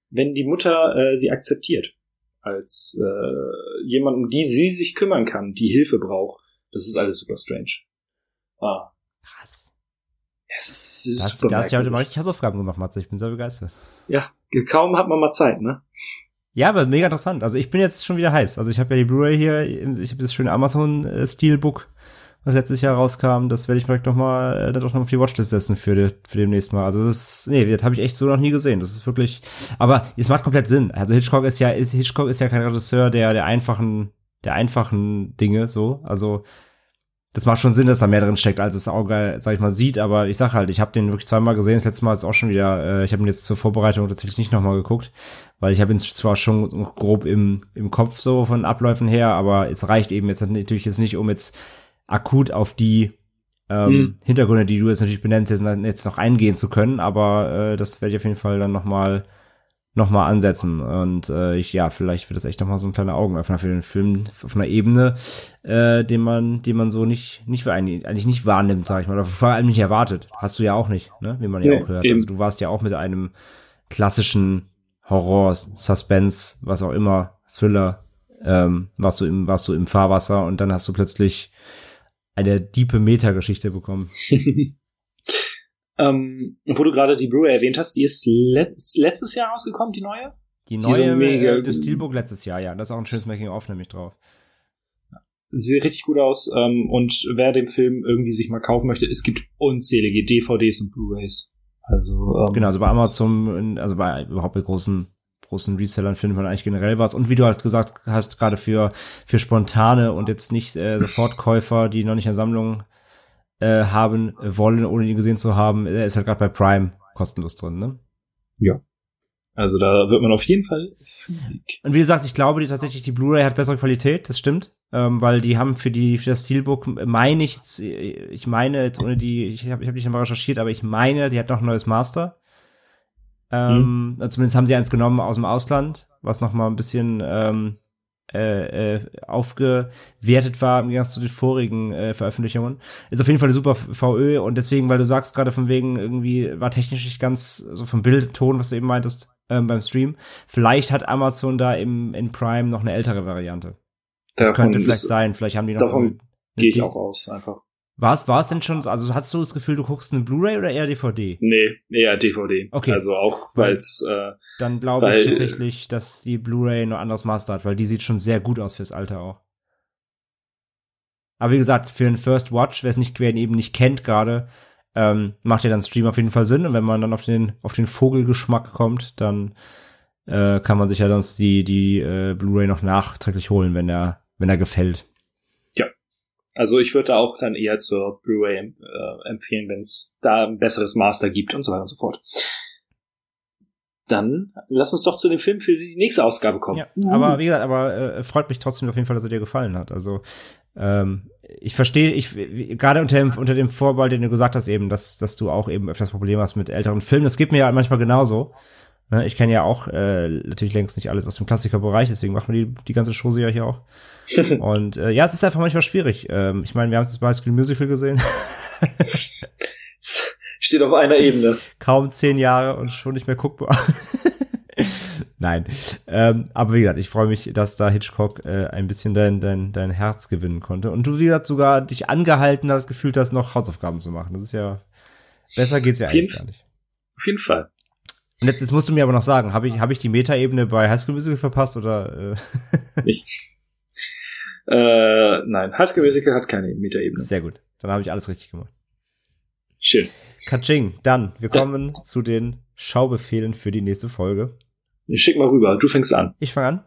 [SPEAKER 1] Wenn die Mutter äh, sie akzeptiert als äh, jemand, um die sie sich kümmern kann, die Hilfe braucht. Das ist alles super strange.
[SPEAKER 2] Ah. Krass.
[SPEAKER 1] Es ist,
[SPEAKER 2] ist das, super Da hast du ja heute mal richtig Hausaufgaben gemacht, Matze. Ich bin sehr begeistert.
[SPEAKER 1] Ja, kaum hat man mal Zeit, ne?
[SPEAKER 2] Ja, aber mega interessant. Also ich bin jetzt schon wieder heiß. Also ich habe ja die Blu-ray hier, ich habe das schöne Amazon äh, Steelbook was letztes Jahr rauskam, das werde ich direkt noch mal, äh, doch noch auf die Watchlist setzen für, für demnächst mal. Also das ist, nee, das habe ich echt so noch nie gesehen. Das ist wirklich, aber es macht komplett Sinn. Also Hitchcock ist ja, ist, Hitchcock ist ja kein Regisseur der, der einfachen, der einfachen Dinge, so. Also, das macht schon Sinn, dass da mehr drin steckt, als das Auge, sag ich mal, sieht. Aber ich sag halt, ich habe den wirklich zweimal gesehen. Das letzte Mal ist auch schon wieder. Äh, ich habe ihn jetzt zur Vorbereitung tatsächlich nicht nochmal geguckt, weil ich habe ihn zwar schon grob im im Kopf so von Abläufen her, aber es reicht eben jetzt natürlich jetzt nicht, um jetzt akut auf die ähm, hm. Hintergründe, die du jetzt natürlich benennst, jetzt, jetzt noch eingehen zu können, aber äh, das werde ich auf jeden Fall dann nochmal noch mal ansetzen. Und äh, ich, ja, vielleicht wird das echt nochmal so ein kleiner Augenöffner für den Film auf einer Ebene, äh, den man, den man so nicht, nicht eigentlich, eigentlich nicht wahrnimmt, sag ich mal, oder vor allem nicht erwartet. Hast du ja auch nicht, ne? Wie man ja, ja auch hört. Eben. Also du warst ja auch mit einem klassischen Horror, Suspense, was auch immer, Thriller, ähm, warst du im, warst du im Fahrwasser und dann hast du plötzlich eine diepe Meta-Geschichte bekommen.
[SPEAKER 1] ähm, wo du gerade die Blu-ray erwähnt hast, die ist let letztes Jahr rausgekommen, die neue?
[SPEAKER 2] Die neue, die mega, äh, das Steelbook letztes Jahr, ja. Das ist auch ein schönes Making-of nämlich drauf.
[SPEAKER 1] Sieht richtig gut aus. Ähm, und wer den Film irgendwie sich mal kaufen möchte, es gibt unzählige DVDs und Blu-rays. Also
[SPEAKER 2] ähm, genau, also bei Amazon, also bei überhaupt bei großen großen Resellern findet man eigentlich generell was. Und wie du halt gesagt hast, gerade für, für spontane und jetzt nicht äh, Sofortkäufer, die noch nicht eine Sammlung äh, haben wollen, ohne die gesehen zu haben, er ist halt gerade bei Prime kostenlos drin, ne?
[SPEAKER 1] Ja. Also da wird man auf jeden Fall.
[SPEAKER 2] Und wie du sagst, ich glaube die, tatsächlich, die Blu-ray hat bessere Qualität, das stimmt. Ähm, weil die haben für die für das Steelbook meine ich ich meine jetzt ohne die ich habe ich hab nicht mal recherchiert aber ich meine die hat noch ein neues Master ähm, mhm. Zumindest haben sie eins genommen aus dem Ausland, was noch mal ein bisschen ähm, äh, äh, aufgewertet war im Gegensatz zu den vorigen äh, Veröffentlichungen. Ist auf jeden Fall eine super VÖ und deswegen, weil du sagst gerade von wegen irgendwie war technisch nicht ganz so vom Bild, Ton, was du eben meintest ähm, beim Stream. Vielleicht hat Amazon da im in Prime noch eine ältere Variante. Das davon könnte vielleicht sein. Vielleicht haben die noch.
[SPEAKER 1] Davon gehe ich auch aus einfach.
[SPEAKER 2] War es, war es denn schon, also hast du das Gefühl, du guckst eine Blu-ray oder eher DVD?
[SPEAKER 1] Nee, eher DVD. Okay. Also auch, weil's, äh,
[SPEAKER 2] Dann glaube ich tatsächlich, dass die Blu-ray ein anderes Master hat, weil die sieht schon sehr gut aus fürs Alter auch. Aber wie gesagt, für einen First Watch, wer es nicht, wer ihn eben nicht kennt gerade, ähm, macht ja dann Stream auf jeden Fall Sinn. Und wenn man dann auf den, auf den Vogelgeschmack kommt, dann äh, kann man sich ja sonst die, die äh, Blu-ray noch nachträglich holen, wenn er, wenn er gefällt.
[SPEAKER 1] Also ich würde da auch dann eher zur Blu-ray äh, empfehlen, wenn es da ein besseres Master gibt und so weiter und so fort. Dann lass uns doch zu dem Film für die nächste Ausgabe kommen. Ja,
[SPEAKER 2] aber wie gesagt, aber äh, freut mich trotzdem auf jeden Fall, dass er dir gefallen hat. Also ähm, ich verstehe, ich gerade unter dem, unter dem Vorball, den du gesagt hast, eben, dass, dass du auch eben öfters Probleme hast mit älteren Filmen. Das geht mir ja manchmal genauso. Ne, ich kenne ja auch äh, natürlich längst nicht alles aus dem Klassikerbereich, deswegen machen wir die, die ganze Chose ja hier auch. Und äh, ja, es ist einfach manchmal schwierig. Ähm, ich meine, wir haben es bei School Musical gesehen.
[SPEAKER 1] Steht auf einer Ebene.
[SPEAKER 2] Kaum zehn Jahre und schon nicht mehr guckbar. Nein. Ähm, aber wie gesagt, ich freue mich, dass da Hitchcock äh, ein bisschen dein, dein, dein Herz gewinnen konnte. Und du, wie gesagt, sogar dich angehalten hast, gefühlt hast, noch Hausaufgaben zu machen. Das ist ja, besser geht's ja eigentlich gar nicht.
[SPEAKER 1] Auf jeden Fall.
[SPEAKER 2] Und jetzt, jetzt musst du mir aber noch sagen, habe ich, hab ich die Metaebene bei High School Musical verpasst oder?
[SPEAKER 1] Äh? Nicht. Äh, nein, High School Musical hat keine Metaebene.
[SPEAKER 2] Sehr gut. Dann habe ich alles richtig gemacht.
[SPEAKER 1] Schön.
[SPEAKER 2] Katsching, dann, wir kommen ja. zu den Schaubefehlen für die nächste Folge.
[SPEAKER 1] Ich schick mal rüber, du fängst an.
[SPEAKER 2] Ich fange an.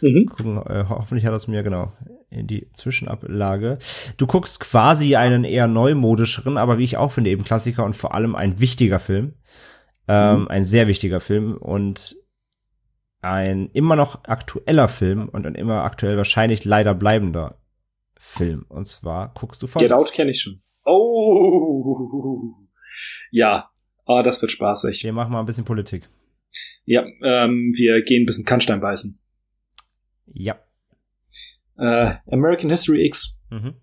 [SPEAKER 2] Mhm. Gucken, äh, hoffentlich hat das mir, genau. in die Zwischenablage. Du guckst quasi einen eher neumodischeren, aber wie ich auch finde, eben Klassiker und vor allem ein wichtiger Film. Ähm, mhm. Ein sehr wichtiger Film und ein immer noch aktueller Film und ein immer aktuell wahrscheinlich leider bleibender Film. Und zwar guckst du
[SPEAKER 1] von. Get Out kenne ich schon. Oh! Ja, oh, das wird spaßig.
[SPEAKER 2] Wir machen mal ein bisschen Politik.
[SPEAKER 1] Ja, ähm, wir gehen ein bisschen Kannstein beißen.
[SPEAKER 2] Ja.
[SPEAKER 1] Äh, American History X. Mhm.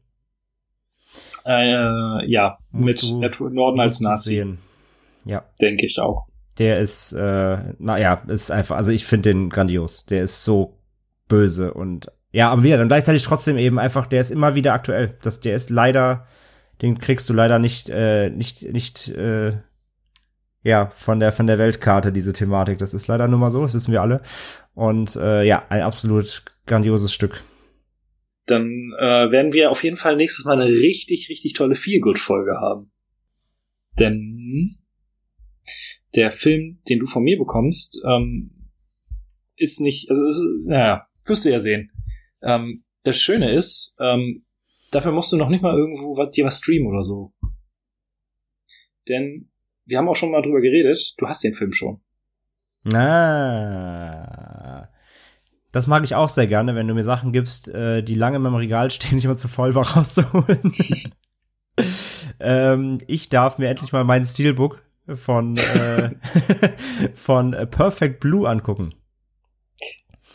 [SPEAKER 1] Äh, ja, musst mit Edward Norton als Nazi. Sehen.
[SPEAKER 2] Ja.
[SPEAKER 1] Denke ich auch.
[SPEAKER 2] Der ist, äh, naja, ist einfach, also ich finde den grandios. Der ist so böse und ja, aber wieder, dann gleichzeitig trotzdem eben einfach, der ist immer wieder aktuell. Das, der ist leider, den kriegst du leider nicht, äh, nicht, nicht, äh, ja, von der, von der Weltkarte, diese Thematik. Das ist leider nur mal so, das wissen wir alle. Und äh, ja, ein absolut grandioses Stück.
[SPEAKER 1] Dann äh, werden wir auf jeden Fall nächstes Mal eine richtig, richtig tolle Feelgood-Folge haben. Denn der Film, den du von mir bekommst, ähm, ist nicht, also ist, naja, wirst du ja sehen. Ähm, das Schöne ist, ähm, dafür musst du noch nicht mal irgendwo was, dir was streamen oder so. Denn wir haben auch schon mal drüber geredet, du hast den Film schon.
[SPEAKER 2] Ah. Das mag ich auch sehr gerne, wenn du mir Sachen gibst, äh, die lange in meinem Regal stehen, ich immer zu voll war rauszuholen. ähm, ich darf mir endlich mal mein Steelbook von, äh, von Perfect Blue angucken.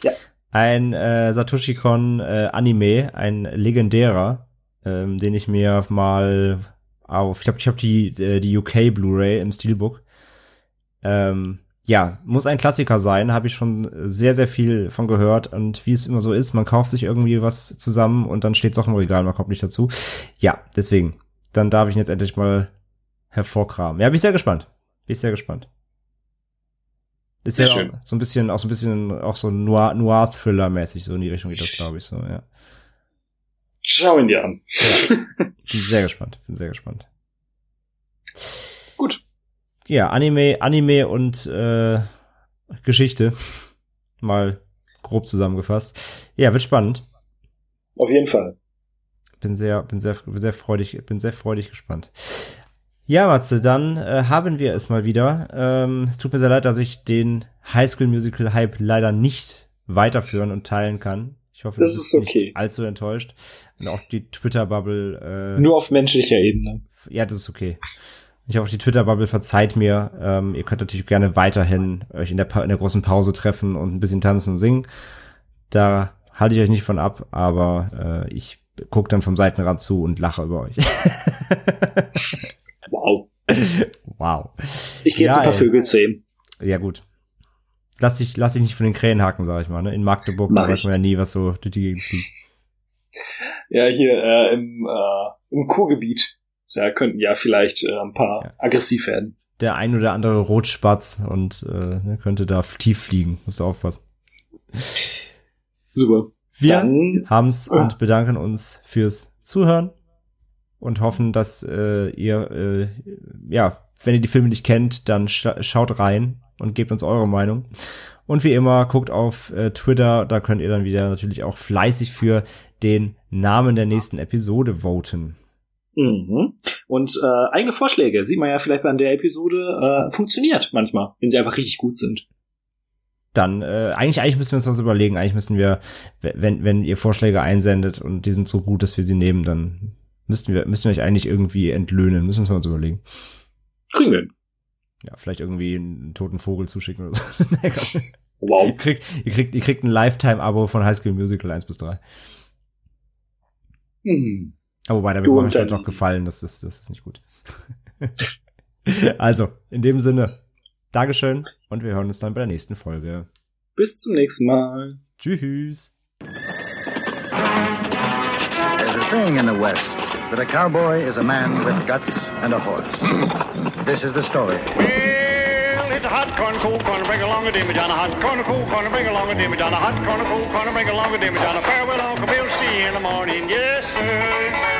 [SPEAKER 1] Ja.
[SPEAKER 2] Ein äh, Satoshi Kon äh, Anime, ein legendärer, ähm, den ich mir mal auf, ich glaube, ich habe die, äh, die UK Blu-ray im Steelbook. Ähm, ja, muss ein Klassiker sein, habe ich schon sehr, sehr viel von gehört. Und wie es immer so ist, man kauft sich irgendwie was zusammen und dann steht es auch im Regal, man kommt nicht dazu. Ja, deswegen. Dann darf ich ihn jetzt endlich mal hervorkramen. Ja, bin ich sehr gespannt. Bin ich sehr gespannt. Ist sehr ja schön. so ein bisschen, auch so ein bisschen, auch so Noir, Noir-Thriller-mäßig, so in die Richtung geht das, glaube ich, so, ja.
[SPEAKER 1] Schau ihn dir an.
[SPEAKER 2] Ja. Bin sehr gespannt, bin sehr gespannt.
[SPEAKER 1] Gut.
[SPEAKER 2] Ja, Anime, Anime und äh, Geschichte. Mal grob zusammengefasst. Ja, wird spannend.
[SPEAKER 1] Auf jeden Fall.
[SPEAKER 2] Bin sehr, bin sehr, sehr freudig, bin sehr freudig gespannt. Ja, Matze, dann äh, haben wir es mal wieder. Ähm, es tut mir sehr leid, dass ich den High School Musical Hype leider nicht weiterführen und teilen kann. Ich hoffe,
[SPEAKER 1] das ist okay.
[SPEAKER 2] nicht allzu enttäuscht. Und auch die Twitter-Bubble.
[SPEAKER 1] Äh, Nur auf menschlicher Ebene.
[SPEAKER 2] Ja, das ist okay. Ich hoffe, die Twitter-Bubble verzeiht mir. Ähm, ihr könnt natürlich gerne weiterhin euch in der, in der großen Pause treffen und ein bisschen tanzen und singen. Da halte ich euch nicht von ab, aber äh, ich gucke dann vom Seitenrand zu und lache über euch.
[SPEAKER 1] Wow.
[SPEAKER 2] wow.
[SPEAKER 1] Ich gehe jetzt ja, ein paar Vögel zähmen.
[SPEAKER 2] Ja, gut. Lass dich, lass dich nicht von den Krähen haken, sag ich mal. Ne? In Magdeburg, da weiß man ja nie, was so durch die Gegend zieht.
[SPEAKER 1] Ja, hier äh, im, äh, im Kurgebiet. Da könnten ja vielleicht äh, ein paar ja. aggressiv werden.
[SPEAKER 2] Der ein oder andere Rotspatz und äh, ne, könnte da tief fliegen. Musst du aufpassen.
[SPEAKER 1] Super.
[SPEAKER 2] Wir haben's äh. und bedanken uns fürs Zuhören und hoffen, dass äh, ihr, äh, ja, wenn ihr die Filme nicht kennt, dann scha schaut rein und gebt uns eure Meinung. Und wie immer, guckt auf äh, Twitter, da könnt ihr dann wieder natürlich auch fleißig für den Namen der nächsten Episode voten.
[SPEAKER 1] Mhm. Und äh, eigene Vorschläge, sieht man ja vielleicht bei der Episode, äh, funktioniert manchmal, wenn sie einfach richtig gut sind.
[SPEAKER 2] Dann, äh, eigentlich, eigentlich müssen wir uns was überlegen. Eigentlich müssen wir, wenn, wenn ihr Vorschläge einsendet und die sind so gut, dass wir sie nehmen, dann müssten wir, müssten wir euch eigentlich irgendwie entlöhnen. Müssen wir uns mal überlegen.
[SPEAKER 1] Kriegen wir.
[SPEAKER 2] Ja, vielleicht irgendwie einen toten Vogel zuschicken oder so.
[SPEAKER 1] wow.
[SPEAKER 2] Ihr kriegt, ihr kriegt, ihr kriegt ein Lifetime-Abo von High School Musical 1 bis 3.
[SPEAKER 1] Hm.
[SPEAKER 2] Aber wobei, damit mache ich euch noch gefallen. Das ist, das ist nicht gut. also, in dem Sinne, Dankeschön und wir hören uns dann bei der nächsten Folge.
[SPEAKER 1] Bis zum nächsten Mal.
[SPEAKER 2] Tschüss.
[SPEAKER 3] There's a saying in the West that a cowboy is a man with guts and a horse. this is the story.
[SPEAKER 4] Well, it's a hot corn, cool corn, bring along a dimmy John, a hot corn, cool corn, bring along a dimmy John, a hot corn, cool corn, bring along a dimmy John, a farewell, Uncle Bill, see you in the morning, yes, sir.